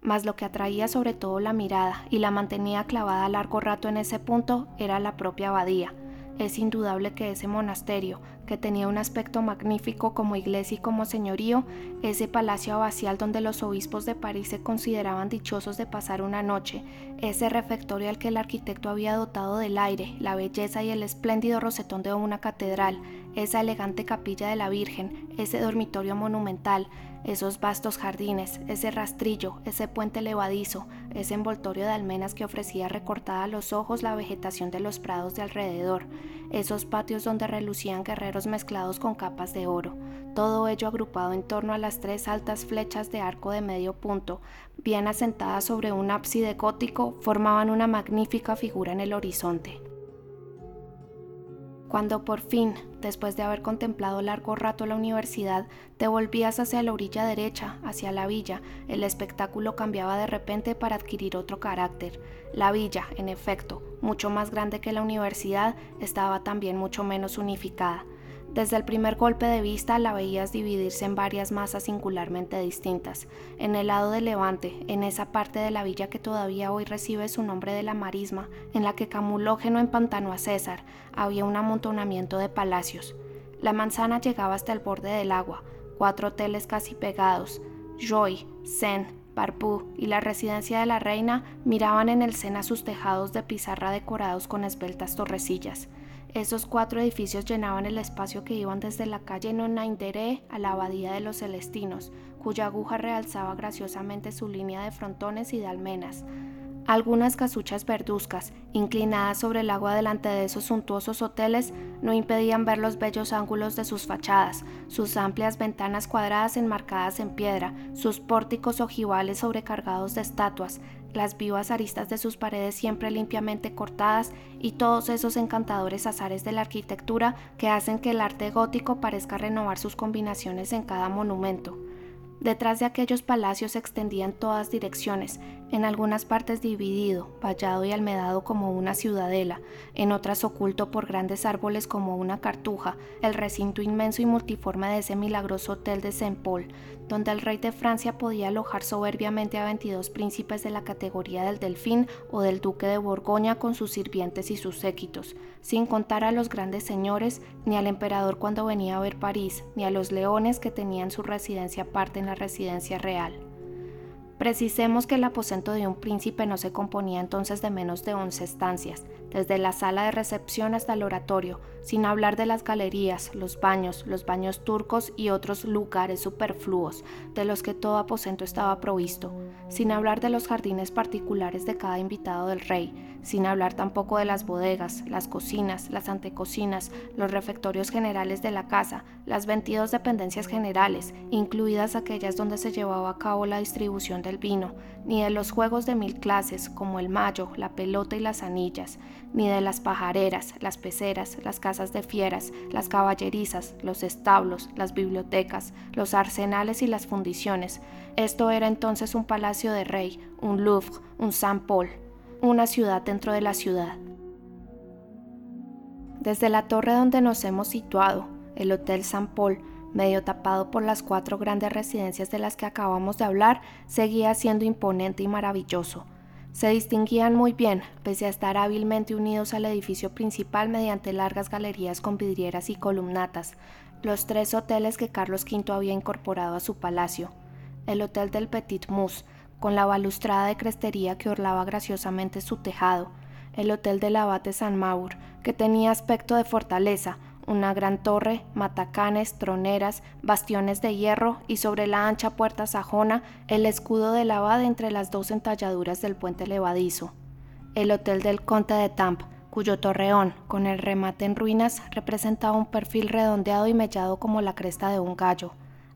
Mas lo que atraía sobre todo la mirada y la mantenía clavada largo rato en ese punto era la propia abadía, es indudable que ese monasterio, que tenía un aspecto magnífico como iglesia y como señorío, ese palacio abacial donde los obispos de París se consideraban dichosos de pasar una noche, ese refectorio al que el arquitecto había dotado del aire, la belleza y el espléndido rosetón de una catedral, esa elegante capilla de la Virgen, ese dormitorio monumental, esos vastos jardines, ese rastrillo, ese puente levadizo, ese envoltorio de almenas que ofrecía recortada a los ojos la vegetación de los prados de alrededor, esos patios donde relucían guerreros mezclados con capas de oro, todo ello agrupado en torno a las tres altas flechas de arco de medio punto, bien asentadas sobre un ábside gótico, formaban una magnífica figura en el horizonte. Cuando por fin, después de haber contemplado largo rato la universidad, te volvías hacia la orilla derecha, hacia la villa, el espectáculo cambiaba de repente para adquirir otro carácter. La villa, en efecto, mucho más grande que la universidad, estaba también mucho menos unificada. Desde el primer golpe de vista la veías dividirse en varias masas singularmente distintas. En el lado de Levante, en esa parte de la villa que todavía hoy recibe su nombre de la marisma, en la que Camulógeno empantanó a César, había un amontonamiento de palacios. La manzana llegaba hasta el borde del agua, cuatro hoteles casi pegados. Joy, Sen, Barpú y la residencia de la reina miraban en el Sena sus tejados de pizarra decorados con esbeltas torrecillas. Esos cuatro edificios llenaban el espacio que iban desde la calle Nonainderé a la abadía de los Celestinos, cuya aguja realzaba graciosamente su línea de frontones y de almenas. Algunas casuchas verduzcas, inclinadas sobre el agua delante de esos suntuosos hoteles, no impedían ver los bellos ángulos de sus fachadas, sus amplias ventanas cuadradas enmarcadas en piedra, sus pórticos ojivales sobrecargados de estatuas, las vivas aristas de sus paredes siempre limpiamente cortadas y todos esos encantadores azares de la arquitectura que hacen que el arte gótico parezca renovar sus combinaciones en cada monumento. Detrás de aquellos palacios se extendían todas direcciones, en algunas partes dividido, vallado y almedado como una ciudadela, en otras oculto por grandes árboles como una cartuja, el recinto inmenso y multiforme de ese milagroso hotel de Saint Paul, donde el rey de Francia podía alojar soberbiamente a 22 príncipes de la categoría del Delfín o del duque de Borgoña con sus sirvientes y sus séquitos, sin contar a los grandes señores, ni al emperador cuando venía a ver París, ni a los leones que tenían su residencia aparte en la residencia real. Precisemos que el aposento de un príncipe no se componía entonces de menos de once estancias, desde la sala de recepción hasta el oratorio, sin hablar de las galerías, los baños, los baños turcos y otros lugares superfluos de los que todo aposento estaba provisto, sin hablar de los jardines particulares de cada invitado del rey, sin hablar tampoco de las bodegas, las cocinas, las antecocinas, los refectorios generales de la casa, las 22 dependencias generales, incluidas aquellas donde se llevaba a cabo la distribución del vino, ni de los juegos de mil clases como el mayo, la pelota y las anillas, ni de las pajareras, las peceras, las casas de fieras, las caballerizas, los establos, las bibliotecas, los arsenales y las fundiciones. Esto era entonces un palacio de rey, un Louvre, un Saint Paul, una ciudad dentro de la ciudad. Desde la torre donde nos hemos situado, el Hotel Saint Paul, medio tapado por las cuatro grandes residencias de las que acabamos de hablar, seguía siendo imponente y maravilloso. Se distinguían muy bien, pese a estar hábilmente unidos al edificio principal mediante largas galerías con vidrieras y columnatas, los tres hoteles que Carlos V había incorporado a su palacio. El Hotel del Petit Mus, con la balustrada de crestería que orlaba graciosamente su tejado, el Hotel del Abate San Maur, que tenía aspecto de fortaleza, una gran torre, matacanes, troneras, bastiones de hierro y sobre la ancha puerta sajona el escudo del abad entre las dos entalladuras del puente levadizo. El hotel del conde de Tamp, cuyo torreón, con el remate en ruinas, representaba un perfil redondeado y mellado como la cresta de un gallo.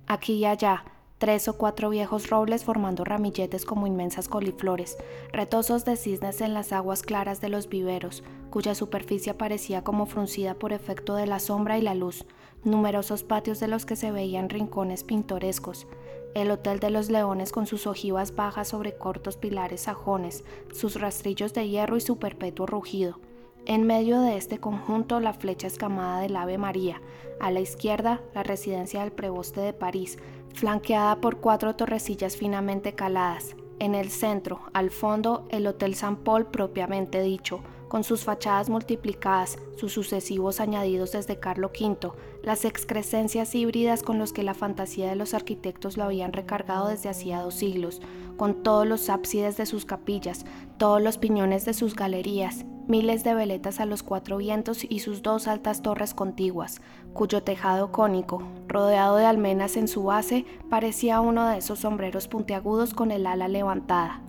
Aquí y allá, tres o cuatro viejos robles formando ramilletes como inmensas coliflores, retosos de cisnes en las aguas claras de los viveros, cuya superficie parecía como fruncida por efecto de la sombra y la luz, numerosos patios de los que se veían rincones pintorescos, el Hotel de los Leones con sus ojivas bajas sobre cortos pilares sajones, sus rastrillos de hierro y su perpetuo rugido, en medio de este conjunto, la flecha escamada del Ave María. A la izquierda, la residencia del preboste de París, flanqueada por cuatro torrecillas finamente caladas. En el centro, al fondo, el Hotel San Paul propiamente dicho, con sus fachadas multiplicadas, sus sucesivos añadidos desde Carlo V, las excrescencias híbridas con los que la fantasía de los arquitectos lo habían recargado desde hacía dos siglos, con todos los ábsides de sus capillas, todos los piñones de sus galerías, miles de veletas a los cuatro vientos y sus dos altas torres contiguas, cuyo tejado cónico, rodeado de almenas en su base, parecía uno de esos sombreros puntiagudos con el ala levantada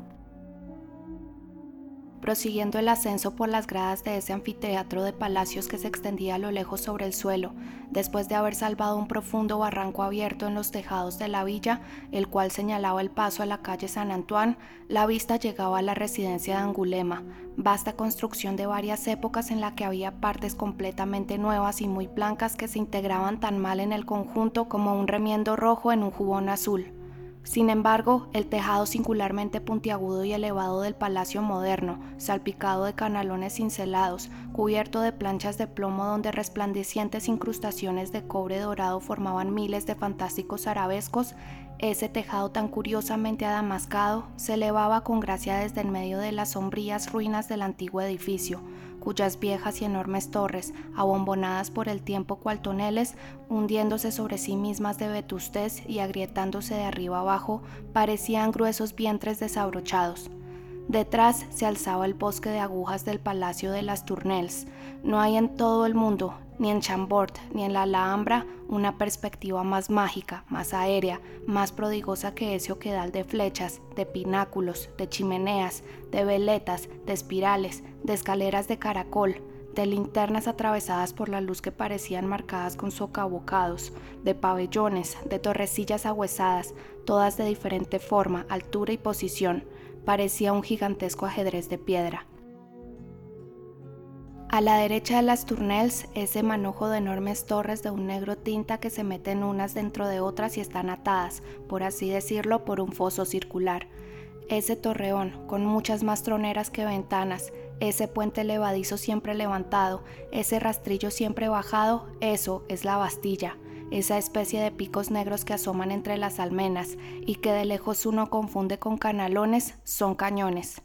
prosiguiendo el ascenso por las gradas de ese anfiteatro de palacios que se extendía a lo lejos sobre el suelo, después de haber salvado un profundo barranco abierto en los tejados de la villa, el cual señalaba el paso a la calle San Antoine, la vista llegaba a la residencia de Angulema, vasta construcción de varias épocas en la que había partes completamente nuevas y muy blancas que se integraban tan mal en el conjunto como un remiendo rojo en un jubón azul. Sin embargo, el tejado singularmente puntiagudo y elevado del palacio moderno, salpicado de canalones cincelados, cubierto de planchas de plomo donde resplandecientes incrustaciones de cobre dorado formaban miles de fantásticos arabescos, ese tejado tan curiosamente adamascado se elevaba con gracia desde en medio de las sombrías ruinas del antiguo edificio, cuyas viejas y enormes torres, abombonadas por el tiempo cual toneles, hundiéndose sobre sí mismas de vetustez y agrietándose de arriba abajo, parecían gruesos vientres desabrochados. Detrás se alzaba el bosque de agujas del Palacio de las Tournelles. No hay en todo el mundo, ni en Chambord, ni en la Alhambra, una perspectiva más mágica, más aérea, más prodigosa que ese oquedal de flechas, de pináculos, de chimeneas, de veletas, de espirales, de escaleras de caracol, de linternas atravesadas por la luz que parecían marcadas con socavocados, de pabellones, de torrecillas ahuesadas, todas de diferente forma, altura y posición, parecía un gigantesco ajedrez de piedra. A la derecha de las Tournelles, ese manojo de enormes torres de un negro tinta que se meten unas dentro de otras y están atadas, por así decirlo, por un foso circular. Ese torreón, con muchas más troneras que ventanas, ese puente levadizo siempre levantado, ese rastrillo siempre bajado, eso es la Bastilla, esa especie de picos negros que asoman entre las almenas y que de lejos uno confunde con canalones, son cañones.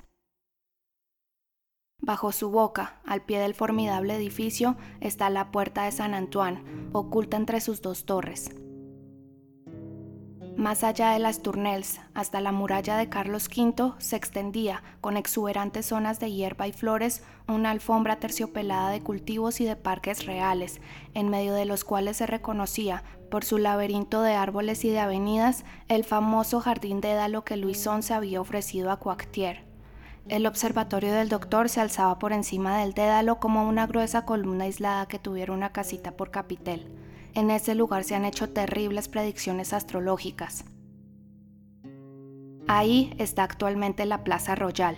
Bajo su boca, al pie del formidable edificio, está la puerta de San Antoine, oculta entre sus dos torres. Más allá de las Tournelles, hasta la muralla de Carlos V, se extendía, con exuberantes zonas de hierba y flores, una alfombra terciopelada de cultivos y de parques reales, en medio de los cuales se reconocía, por su laberinto de árboles y de avenidas, el famoso jardín de Édalo que Luis XI había ofrecido a Coactier. El observatorio del doctor se alzaba por encima del dédalo como una gruesa columna aislada que tuviera una casita por capitel. En ese lugar se han hecho terribles predicciones astrológicas. Ahí está actualmente la Plaza Royal.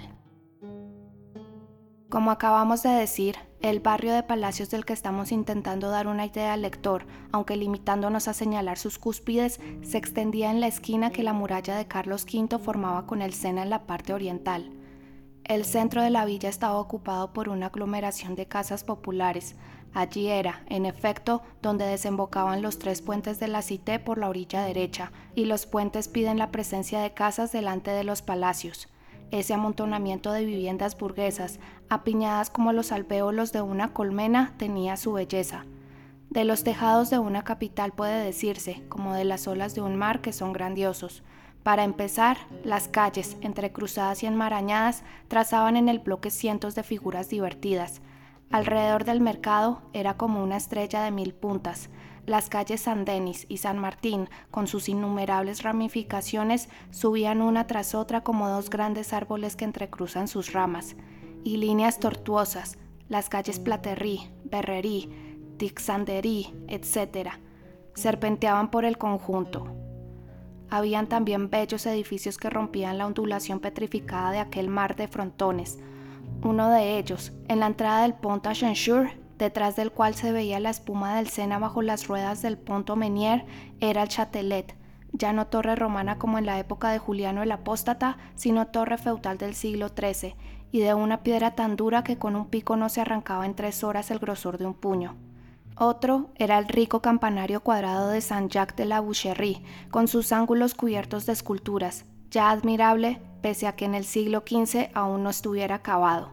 Como acabamos de decir, el barrio de Palacios del que estamos intentando dar una idea al lector, aunque limitándonos a señalar sus cúspides, se extendía en la esquina que la muralla de Carlos V formaba con el Sena en la parte oriental. El centro de la villa estaba ocupado por una aglomeración de casas populares, Allí era, en efecto, donde desembocaban los tres puentes de la Cité por la orilla derecha, y los puentes piden la presencia de casas delante de los palacios. Ese amontonamiento de viviendas burguesas, apiñadas como los alvéolos de una colmena, tenía su belleza. De los tejados de una capital puede decirse, como de las olas de un mar, que son grandiosos. Para empezar, las calles, entrecruzadas y enmarañadas, trazaban en el bloque cientos de figuras divertidas, Alrededor del mercado era como una estrella de mil puntas. Las calles San Denis y San Martín, con sus innumerables ramificaciones, subían una tras otra como dos grandes árboles que entrecruzan sus ramas. Y líneas tortuosas, las calles Platerí, Berrerí, Tixanderí, etc., serpenteaban por el conjunto. Habían también bellos edificios que rompían la ondulación petrificada de aquel mar de frontones, uno de ellos, en la entrada del Pont à detrás del cual se veía la espuma del Sena bajo las ruedas del Pont Menier, era el Châtelet, ya no torre romana como en la época de Juliano el Apóstata, sino torre feudal del siglo XIII, y de una piedra tan dura que con un pico no se arrancaba en tres horas el grosor de un puño. Otro era el rico campanario cuadrado de Saint-Jacques de la Boucherie, con sus ángulos cubiertos de esculturas, ya admirable, pese a que en el siglo XV aún no estuviera acabado.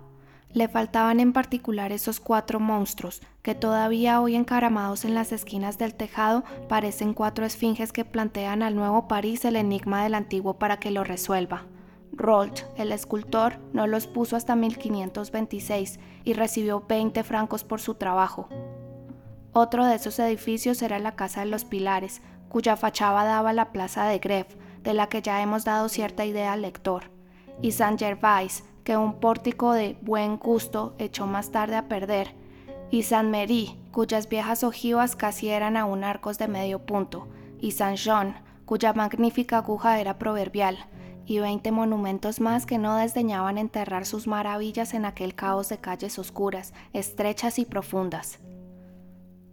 Le faltaban en particular esos cuatro monstruos, que todavía hoy encaramados en las esquinas del tejado parecen cuatro esfinges que plantean al nuevo París el enigma del antiguo para que lo resuelva. Rolt, el escultor, no los puso hasta 1526 y recibió 20 francos por su trabajo. Otro de esos edificios era la Casa de los Pilares, cuya fachada daba la plaza de Greve, de la que ya hemos dado cierta idea al lector, y Saint Gervais, que un pórtico de buen gusto echó más tarde a perder, y Saint Merry, cuyas viejas ojivas casi eran aún arcos de medio punto, y Saint Jean, cuya magnífica aguja era proverbial, y veinte monumentos más que no desdeñaban enterrar sus maravillas en aquel caos de calles oscuras, estrechas y profundas.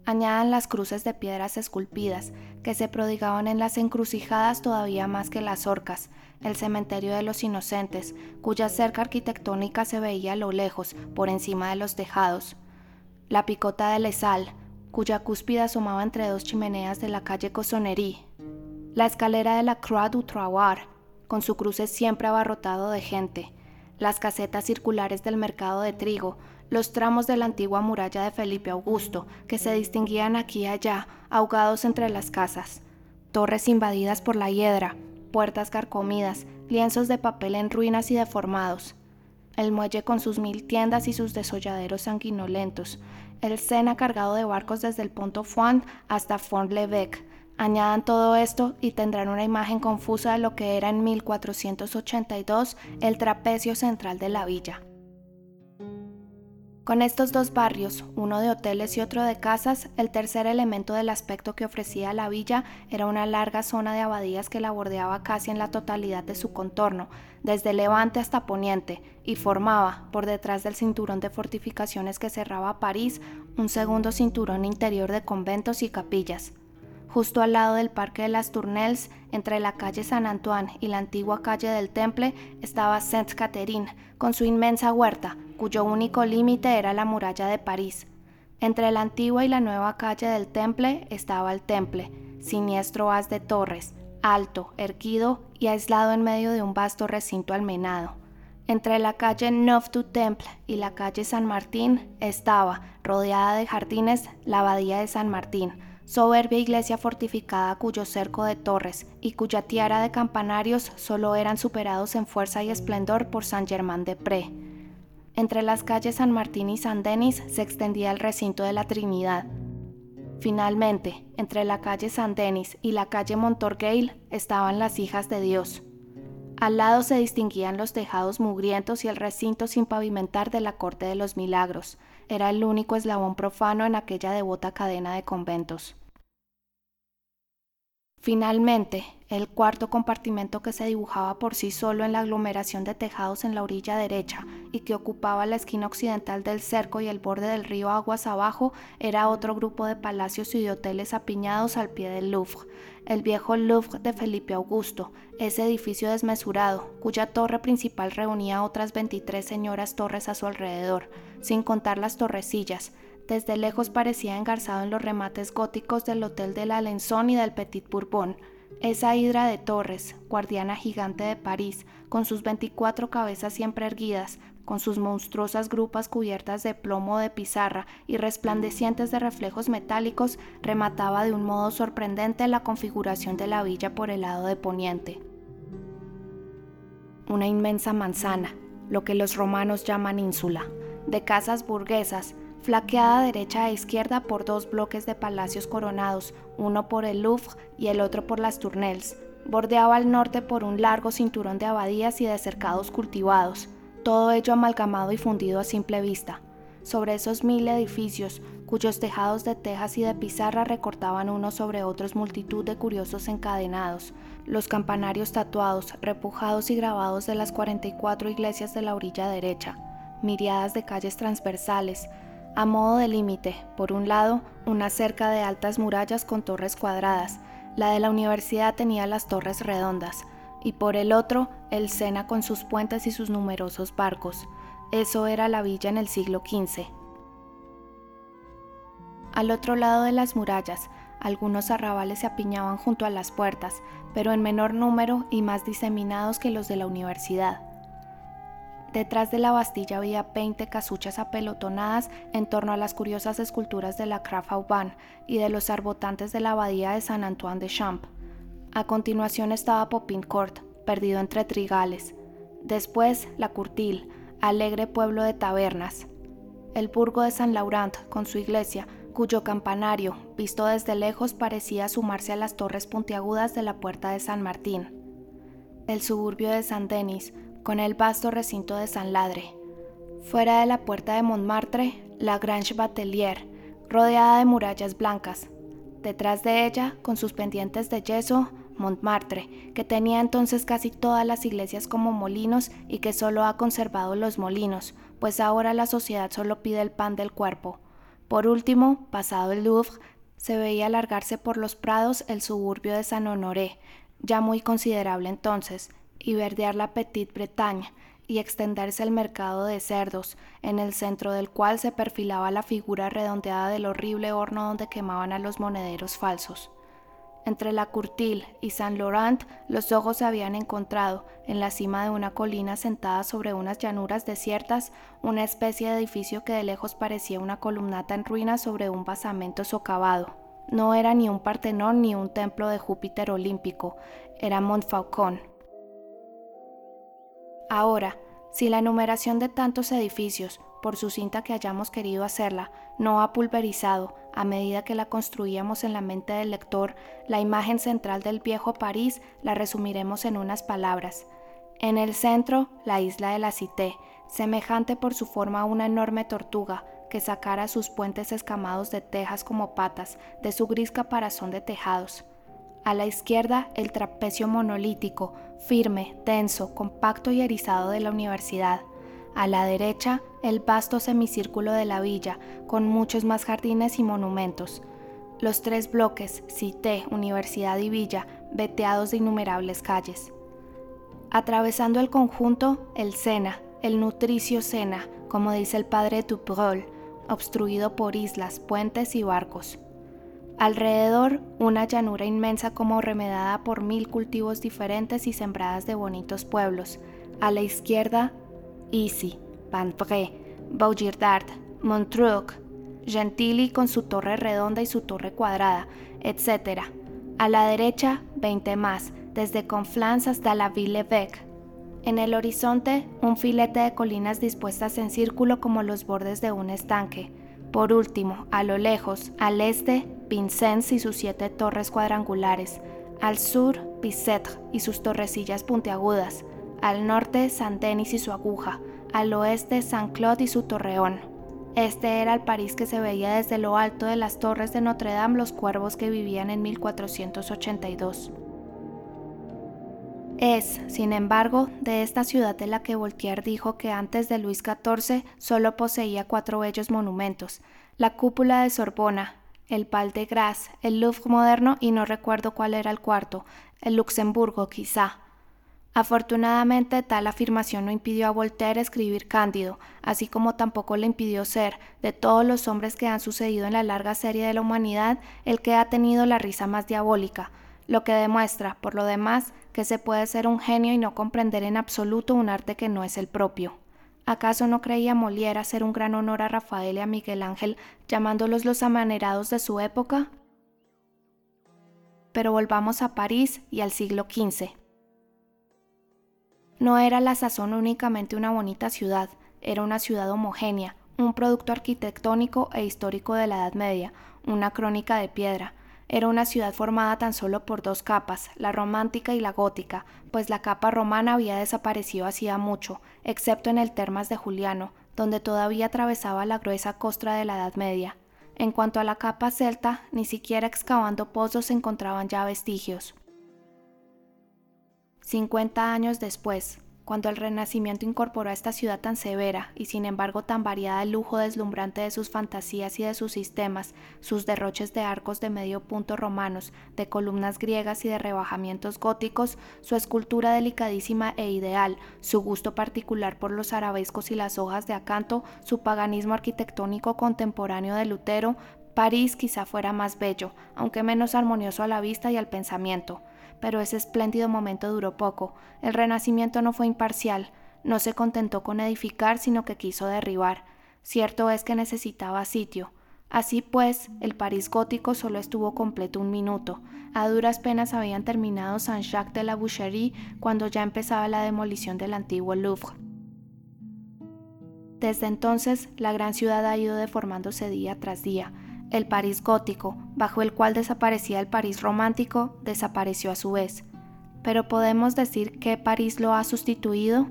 Añadan las cruces de piedras esculpidas, que se prodigaban en las encrucijadas todavía más que las orcas, el cementerio de los inocentes, cuya cerca arquitectónica se veía a lo lejos, por encima de los tejados, la picota de Lesal, cuya cúspide asomaba entre dos chimeneas de la calle Cosonerí, la escalera de la Croix du Travoir, con su cruce siempre abarrotado de gente, las casetas circulares del mercado de trigo, los tramos de la antigua muralla de Felipe Augusto, que se distinguían aquí y allá, ahogados entre las casas, torres invadidas por la hiedra, puertas carcomidas, lienzos de papel en ruinas y deformados, el muelle con sus mil tiendas y sus desolladeros sanguinolentos, el Sena cargado de barcos desde el Ponto Fuan hasta Font-l'Evêque. Añadan todo esto y tendrán una imagen confusa de lo que era en 1482 el trapecio central de la villa. Con estos dos barrios, uno de hoteles y otro de casas, el tercer elemento del aspecto que ofrecía la villa era una larga zona de abadías que la bordeaba casi en la totalidad de su contorno, desde levante hasta poniente, y formaba, por detrás del cinturón de fortificaciones que cerraba París, un segundo cinturón interior de conventos y capillas. Justo al lado del Parque de las Tournelles, entre la calle San Antoine y la antigua calle del Temple, estaba Sainte-Catherine, con su inmensa huerta, cuyo único límite era la muralla de París. Entre la antigua y la nueva calle del Temple estaba el Temple, siniestro haz de torres, alto, erguido y aislado en medio de un vasto recinto almenado. Entre la calle Neuf du Temple y la calle San Martín estaba, rodeada de jardines, la abadía de San Martín, soberbia iglesia fortificada cuyo cerco de torres y cuya tiara de campanarios solo eran superados en fuerza y esplendor por San Germán de Pré. Entre las calles San Martín y San Denis se extendía el recinto de la Trinidad. Finalmente, entre la calle San Denis y la calle Montorgueil estaban las hijas de Dios, al lado se distinguían los tejados mugrientos y el recinto sin pavimentar de la Corte de los Milagros. Era el único eslabón profano en aquella devota cadena de conventos. Finalmente, el cuarto compartimento que se dibujaba por sí solo en la aglomeración de tejados en la orilla derecha y que ocupaba la esquina occidental del cerco y el borde del río aguas abajo era otro grupo de palacios y de hoteles apiñados al pie del Louvre, el viejo Louvre de Felipe Augusto, ese edificio desmesurado, cuya torre principal reunía otras 23 señoras torres a su alrededor, sin contar las torrecillas, desde lejos parecía engarzado en los remates góticos del Hotel de la Alençon y del Petit Bourbon. Esa hidra de torres, guardiana gigante de París, con sus 24 cabezas siempre erguidas, con sus monstruosas grupas cubiertas de plomo de pizarra y resplandecientes de reflejos metálicos, remataba de un modo sorprendente la configuración de la villa por el lado de poniente. Una inmensa manzana, lo que los romanos llaman ínsula, de casas burguesas, flaqueada derecha e izquierda por dos bloques de palacios coronados, uno por el Louvre y el otro por las Tournelles. Bordeaba al norte por un largo cinturón de abadías y de cercados cultivados, todo ello amalgamado y fundido a simple vista. Sobre esos mil edificios, cuyos tejados de tejas y de pizarra recortaban unos sobre otros multitud de curiosos encadenados, los campanarios tatuados, repujados y grabados de las 44 iglesias de la orilla derecha, miriadas de calles transversales, a modo de límite, por un lado, una cerca de altas murallas con torres cuadradas, la de la universidad tenía las torres redondas, y por el otro, el Sena con sus puentes y sus numerosos barcos. Eso era la villa en el siglo XV. Al otro lado de las murallas, algunos arrabales se apiñaban junto a las puertas, pero en menor número y más diseminados que los de la universidad. Detrás de la Bastilla había 20 casuchas apelotonadas en torno a las curiosas esculturas de la Craft y de los arbotantes de la abadía de San Antoine de Champs. A continuación estaba Popincourt, perdido entre trigales. Después, la Curtil, alegre pueblo de tabernas. El burgo de San Laurent, con su iglesia, cuyo campanario, visto desde lejos, parecía sumarse a las torres puntiagudas de la puerta de San Martín. El suburbio de San Denis, con el vasto recinto de San Ladre. Fuera de la puerta de Montmartre, la Grange Batelier, rodeada de murallas blancas. Detrás de ella, con sus pendientes de yeso, Montmartre, que tenía entonces casi todas las iglesias como molinos y que solo ha conservado los molinos, pues ahora la sociedad solo pide el pan del cuerpo. Por último, pasado el Louvre, se veía alargarse por los prados el suburbio de San Honoré, ya muy considerable entonces, y verdear la Petite Bretagne y extenderse el mercado de cerdos, en el centro del cual se perfilaba la figura redondeada del horrible horno donde quemaban a los monederos falsos. Entre la Curtil y Saint Laurent los ojos habían encontrado, en la cima de una colina sentada sobre unas llanuras desiertas, una especie de edificio que de lejos parecía una columnata en ruinas sobre un basamento socavado. No era ni un Partenón ni un templo de Júpiter olímpico, era Montfaucon, Ahora, si la enumeración de tantos edificios, por su cinta que hayamos querido hacerla, no ha pulverizado, a medida que la construíamos en la mente del lector, la imagen central del viejo París la resumiremos en unas palabras. En el centro, la isla de la Cité, semejante por su forma a una enorme tortuga, que sacara sus puentes escamados de tejas como patas de su gris caparazón de tejados. A la izquierda, el trapecio monolítico, firme, denso, compacto y erizado de la universidad. A la derecha, el vasto semicírculo de la villa, con muchos más jardines y monumentos. Los tres bloques, Cité, Universidad y Villa, veteados de innumerables calles. Atravesando el conjunto, el Sena, el nutricio Sena, como dice el padre Tuprol, obstruido por islas, puentes y barcos. Alrededor, una llanura inmensa como remedada por mil cultivos diferentes y sembradas de bonitos pueblos. A la izquierda, Issy, Panpré, Baugirdard, Montreuc, Gentilly con su torre redonda y su torre cuadrada, etc. A la derecha, 20 más, desde Conflans hasta la Ville-l'Évêque. En el horizonte, un filete de colinas dispuestas en círculo como los bordes de un estanque. Por último, a lo lejos, al este, Vincennes y sus siete torres cuadrangulares. Al sur, Bicetre y sus torrecillas puntiagudas. Al norte, Saint-Denis y su aguja. Al oeste, Saint-Claude y su torreón. Este era el París que se veía desde lo alto de las torres de Notre Dame los cuervos que vivían en 1482. Es, sin embargo, de esta ciudad de la que Voltaire dijo que antes de Luis XIV solo poseía cuatro bellos monumentos, la cúpula de Sorbona, el Pal de Grasse, el Louvre moderno y no recuerdo cuál era el cuarto, el Luxemburgo quizá. Afortunadamente tal afirmación no impidió a Voltaire escribir Cándido, así como tampoco le impidió ser, de todos los hombres que han sucedido en la larga serie de la humanidad, el que ha tenido la risa más diabólica, lo que demuestra, por lo demás, que se puede ser un genio y no comprender en absoluto un arte que no es el propio. ¿Acaso no creía Molière hacer un gran honor a Rafael y a Miguel Ángel llamándolos los amanerados de su época? Pero volvamos a París y al siglo XV. No era la sazón únicamente una bonita ciudad, era una ciudad homogénea, un producto arquitectónico e histórico de la Edad Media, una crónica de piedra, era una ciudad formada tan solo por dos capas, la romántica y la gótica, pues la capa romana había desaparecido hacía mucho, excepto en el Termas de Juliano, donde todavía atravesaba la gruesa costra de la Edad Media. En cuanto a la capa celta, ni siquiera excavando pozos se encontraban ya vestigios. Cincuenta años después, cuando el Renacimiento incorporó a esta ciudad tan severa y sin embargo tan variada el lujo deslumbrante de sus fantasías y de sus sistemas, sus derroches de arcos de medio punto romanos, de columnas griegas y de rebajamientos góticos, su escultura delicadísima e ideal, su gusto particular por los arabescos y las hojas de acanto, su paganismo arquitectónico contemporáneo de Lutero, París quizá fuera más bello, aunque menos armonioso a la vista y al pensamiento pero ese espléndido momento duró poco. El renacimiento no fue imparcial, no se contentó con edificar, sino que quiso derribar. Cierto es que necesitaba sitio. Así pues, el París gótico solo estuvo completo un minuto. A duras penas habían terminado Saint-Jacques de la Boucherie cuando ya empezaba la demolición del antiguo Louvre. Desde entonces, la gran ciudad ha ido deformándose día tras día el París gótico, bajo el cual desaparecía el París romántico, desapareció a su vez. Pero podemos decir que París lo ha sustituido.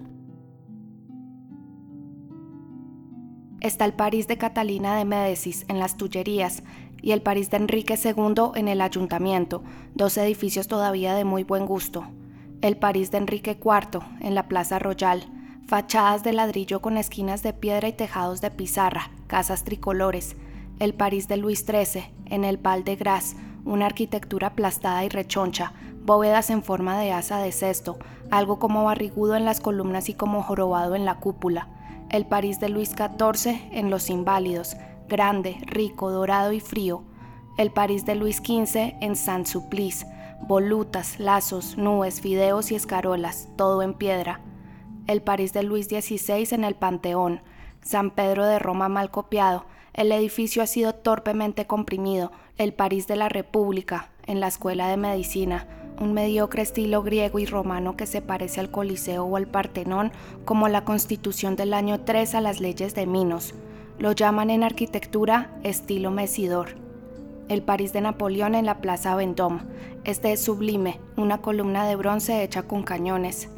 Está el París de Catalina de Médicis en las Tullerías y el París de Enrique II en el Ayuntamiento, dos edificios todavía de muy buen gusto. El París de Enrique IV en la Plaza Royal, fachadas de ladrillo con esquinas de piedra y tejados de pizarra, casas tricolores, el París de Luis XIII, en el Val de Grasse, una arquitectura aplastada y rechoncha, bóvedas en forma de asa de cesto, algo como barrigudo en las columnas y como jorobado en la cúpula. El París de Luis XIV en Los Inválidos, grande, rico, dorado y frío. El París de Luis XV en Saint-Sulpice, volutas, lazos, nubes, fideos y escarolas, todo en piedra. El París de Luis XVI en el Panteón, San Pedro de Roma mal copiado, el edificio ha sido torpemente comprimido, el París de la República, en la Escuela de Medicina, un mediocre estilo griego y romano que se parece al Coliseo o al Partenón, como la Constitución del año 3 a las leyes de Minos. Lo llaman en arquitectura estilo Mesidor. El París de Napoleón en la Plaza Vendôme. Este es sublime, una columna de bronce hecha con cañones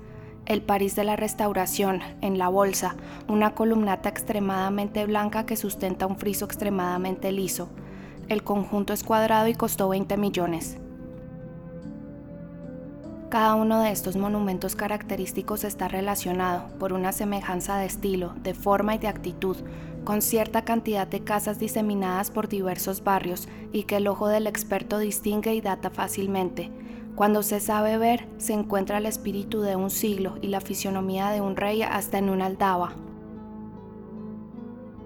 el París de la Restauración, en la bolsa, una columnata extremadamente blanca que sustenta un friso extremadamente liso. El conjunto es cuadrado y costó 20 millones. Cada uno de estos monumentos característicos está relacionado, por una semejanza de estilo, de forma y de actitud, con cierta cantidad de casas diseminadas por diversos barrios y que el ojo del experto distingue y data fácilmente. Cuando se sabe ver, se encuentra el espíritu de un siglo y la fisionomía de un rey hasta en una aldaba.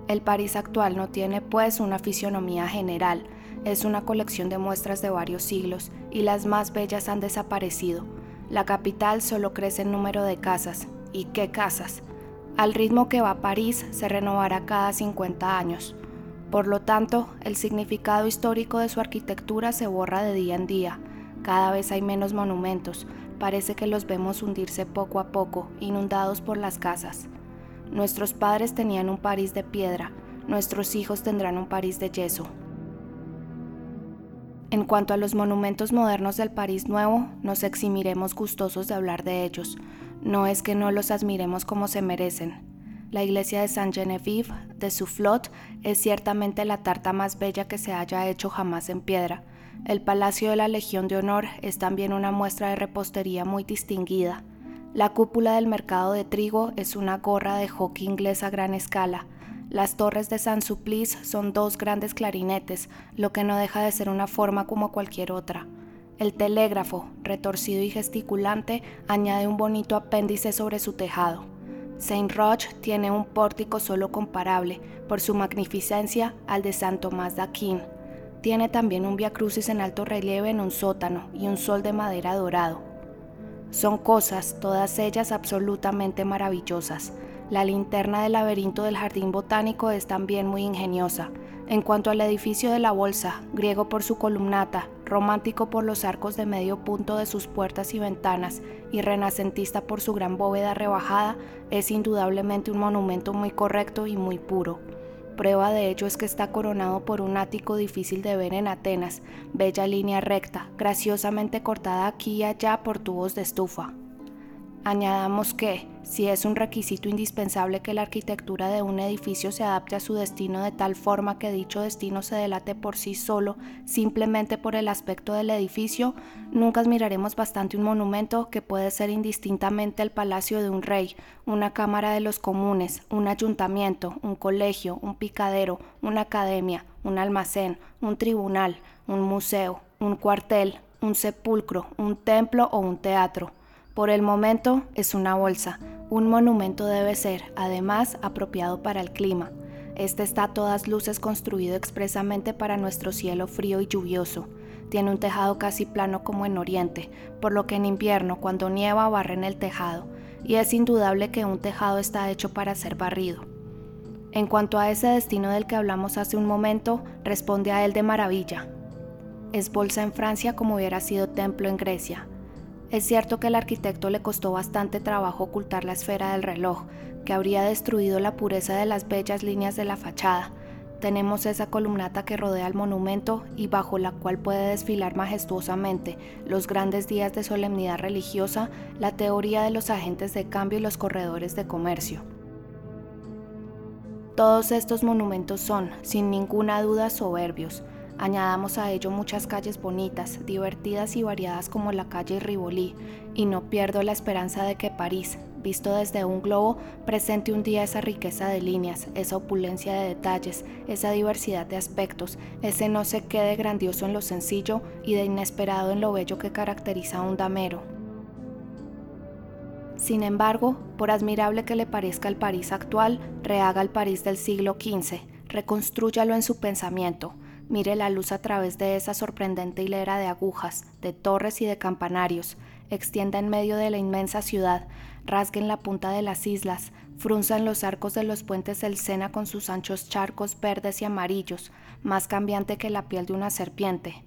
El París actual no tiene pues una fisionomía general, es una colección de muestras de varios siglos y las más bellas han desaparecido. La capital solo crece en número de casas. ¿Y qué casas? Al ritmo que va París se renovará cada 50 años. Por lo tanto, el significado histórico de su arquitectura se borra de día en día. Cada vez hay menos monumentos, parece que los vemos hundirse poco a poco, inundados por las casas. Nuestros padres tenían un París de piedra, nuestros hijos tendrán un París de yeso. En cuanto a los monumentos modernos del París Nuevo, nos eximiremos gustosos de hablar de ellos. No es que no los admiremos como se merecen. La iglesia de Saint-Geneviève de Soufflot es ciertamente la tarta más bella que se haya hecho jamás en piedra. El Palacio de la Legión de Honor es también una muestra de repostería muy distinguida. La cúpula del mercado de trigo es una gorra de hockey inglés a gran escala. Las torres de San Suplice son dos grandes clarinetes, lo que no deja de ser una forma como cualquier otra. El telégrafo, retorcido y gesticulante, añade un bonito apéndice sobre su tejado. Saint Roch tiene un pórtico solo comparable, por su magnificencia, al de San Tomás de Aquin. Tiene también un Via Crucis en alto relieve en un sótano y un sol de madera dorado. Son cosas, todas ellas absolutamente maravillosas. La linterna del laberinto del jardín botánico es también muy ingeniosa. En cuanto al edificio de la Bolsa, griego por su columnata, romántico por los arcos de medio punto de sus puertas y ventanas y renacentista por su gran bóveda rebajada, es indudablemente un monumento muy correcto y muy puro. Prueba de ello es que está coronado por un ático difícil de ver en Atenas, bella línea recta, graciosamente cortada aquí y allá por tubos de estufa. Añadamos que, si es un requisito indispensable que la arquitectura de un edificio se adapte a su destino de tal forma que dicho destino se delate por sí solo, simplemente por el aspecto del edificio, nunca admiraremos bastante un monumento que puede ser indistintamente el palacio de un rey, una cámara de los comunes, un ayuntamiento, un colegio, un picadero, una academia, un almacén, un tribunal, un museo, un cuartel, un sepulcro, un templo o un teatro. Por el momento es una bolsa. Un monumento debe ser, además, apropiado para el clima. Este está a todas luces construido expresamente para nuestro cielo frío y lluvioso. Tiene un tejado casi plano como en Oriente, por lo que en invierno, cuando nieva, barren el tejado, y es indudable que un tejado está hecho para ser barrido. En cuanto a ese destino del que hablamos hace un momento, responde a él de maravilla. Es bolsa en Francia como hubiera sido templo en Grecia, es cierto que al arquitecto le costó bastante trabajo ocultar la esfera del reloj, que habría destruido la pureza de las bellas líneas de la fachada. Tenemos esa columnata que rodea el monumento y bajo la cual puede desfilar majestuosamente los grandes días de solemnidad religiosa la teoría de los agentes de cambio y los corredores de comercio. Todos estos monumentos son, sin ninguna duda, soberbios, Añadamos a ello muchas calles bonitas, divertidas y variadas como la calle Rivoli, y no pierdo la esperanza de que París, visto desde un globo, presente un día esa riqueza de líneas, esa opulencia de detalles, esa diversidad de aspectos, ese no se quede grandioso en lo sencillo y de inesperado en lo bello que caracteriza a un damero. Sin embargo, por admirable que le parezca el París actual, rehaga el París del siglo XV, reconstrúyalo en su pensamiento, Mire la luz a través de esa sorprendente hilera de agujas, de torres y de campanarios, extienda en medio de la inmensa ciudad, rasguen la punta de las islas, frunzan los arcos de los puentes del Sena con sus anchos charcos verdes y amarillos, más cambiante que la piel de una serpiente.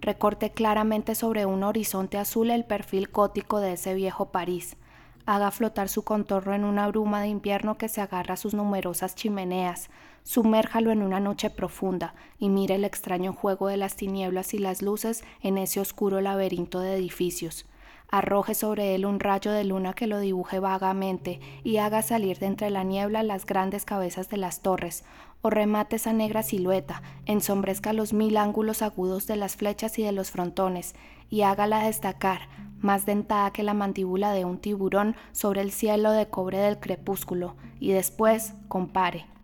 Recorte claramente sobre un horizonte azul el perfil gótico de ese viejo París. Haga flotar su contorno en una bruma de invierno que se agarra a sus numerosas chimeneas, Sumérjalo en una noche profunda y mire el extraño juego de las tinieblas y las luces en ese oscuro laberinto de edificios. Arroje sobre él un rayo de luna que lo dibuje vagamente y haga salir de entre la niebla las grandes cabezas de las torres, o remate esa negra silueta, ensombrezca los mil ángulos agudos de las flechas y de los frontones, y hágala destacar, más dentada que la mandíbula de un tiburón sobre el cielo de cobre del crepúsculo, y después compare.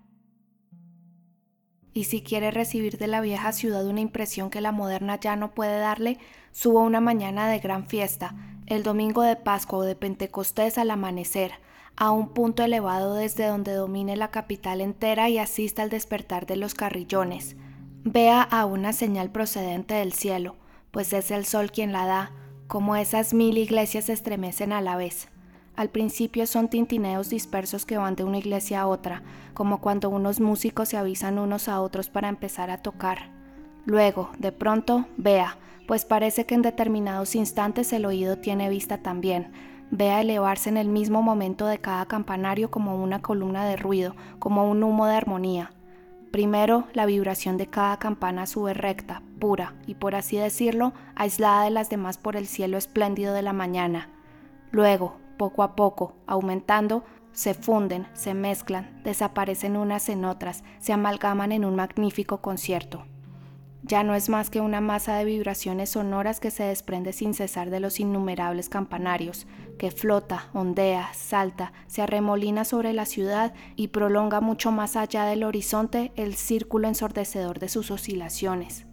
Y si quiere recibir de la vieja ciudad una impresión que la moderna ya no puede darle, suba una mañana de gran fiesta, el domingo de Pascua o de Pentecostés al amanecer, a un punto elevado desde donde domine la capital entera y asista al despertar de los carrillones. Vea a una señal procedente del cielo, pues es el sol quien la da, como esas mil iglesias estremecen a la vez. Al principio son tintineos dispersos que van de una iglesia a otra, como cuando unos músicos se avisan unos a otros para empezar a tocar. Luego, de pronto, vea, pues parece que en determinados instantes el oído tiene vista también. Vea elevarse en el mismo momento de cada campanario como una columna de ruido, como un humo de armonía. Primero, la vibración de cada campana sube recta, pura y, por así decirlo, aislada de las demás por el cielo espléndido de la mañana. Luego, poco a poco, aumentando, se funden, se mezclan, desaparecen unas en otras, se amalgaman en un magnífico concierto ya no es más que una masa de vibraciones sonoras que se desprende sin cesar de los innumerables campanarios, que flota, ondea, salta, se arremolina sobre la ciudad y prolonga mucho más allá del horizonte el círculo ensordecedor de sus oscilaciones.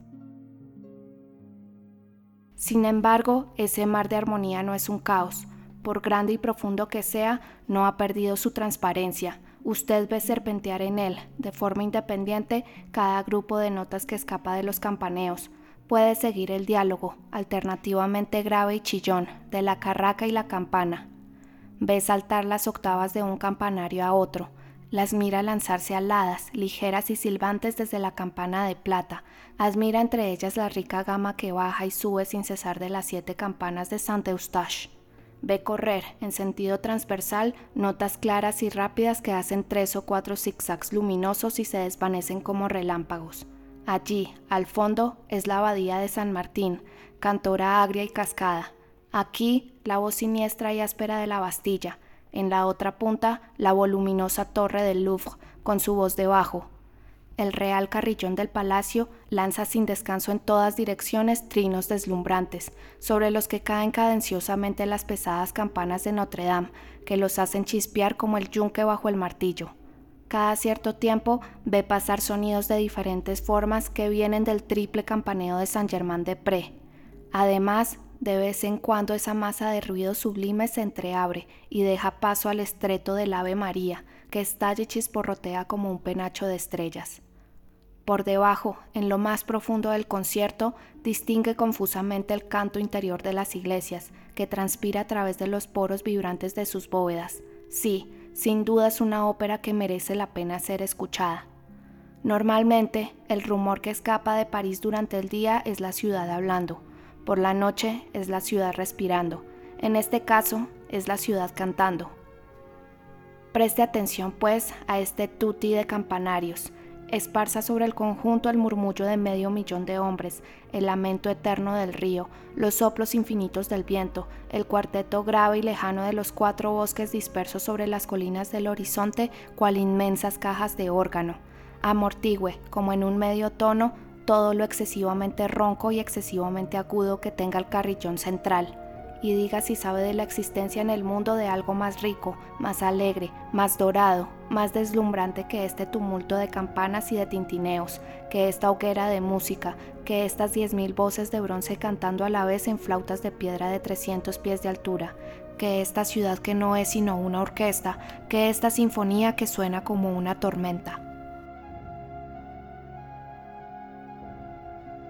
Sin embargo, ese mar de armonía no es un caos. Por grande y profundo que sea, no ha perdido su transparencia, Usted ve serpentear en él, de forma independiente, cada grupo de notas que escapa de los campaneos. Puede seguir el diálogo, alternativamente grave y chillón, de la carraca y la campana. Ve saltar las octavas de un campanario a otro, las mira lanzarse aladas, ligeras y silbantes desde la campana de plata, admira entre ellas la rica gama que baja y sube sin cesar de las siete campanas de Saint Eustache. Ve correr en sentido transversal notas claras y rápidas que hacen tres o cuatro zigzags luminosos y se desvanecen como relámpagos. Allí, al fondo, es la abadía de San Martín, cantora agria y cascada. Aquí, la voz siniestra y áspera de la Bastilla. En la otra punta, la voluminosa torre del Louvre, con su voz debajo, el real carrillón del palacio lanza sin descanso en todas direcciones trinos deslumbrantes, sobre los que caen cadenciosamente las pesadas campanas de Notre Dame, que los hacen chispear como el yunque bajo el martillo. Cada cierto tiempo ve pasar sonidos de diferentes formas que vienen del triple campaneo de San Germán de Pré. Además, de vez en cuando esa masa de ruido sublime se entreabre y deja paso al estreto del Ave María, que estalla y chisporrotea como un penacho de estrellas. Por debajo, en lo más profundo del concierto, distingue confusamente el canto interior de las iglesias, que transpira a través de los poros vibrantes de sus bóvedas. Sí, sin duda es una ópera que merece la pena ser escuchada. Normalmente, el rumor que escapa de París durante el día es la ciudad hablando, por la noche es la ciudad respirando, en este caso es la ciudad cantando. Preste atención pues a este tutti de campanarios, esparza sobre el conjunto el murmullo de medio millón de hombres, el lamento eterno del río, los soplos infinitos del viento, el cuarteto grave y lejano de los cuatro bosques dispersos sobre las colinas del horizonte, cual inmensas cajas de órgano. Amortigüe, como en un medio tono, todo lo excesivamente ronco y excesivamente agudo que tenga el carrillón central y diga si sabe de la existencia en el mundo de algo más rico, más alegre, más dorado, más deslumbrante que este tumulto de campanas y de tintineos, que esta hoguera de música, que estas diez mil voces de bronce cantando a la vez en flautas de piedra de 300 pies de altura, que esta ciudad que no es sino una orquesta, que esta sinfonía que suena como una tormenta.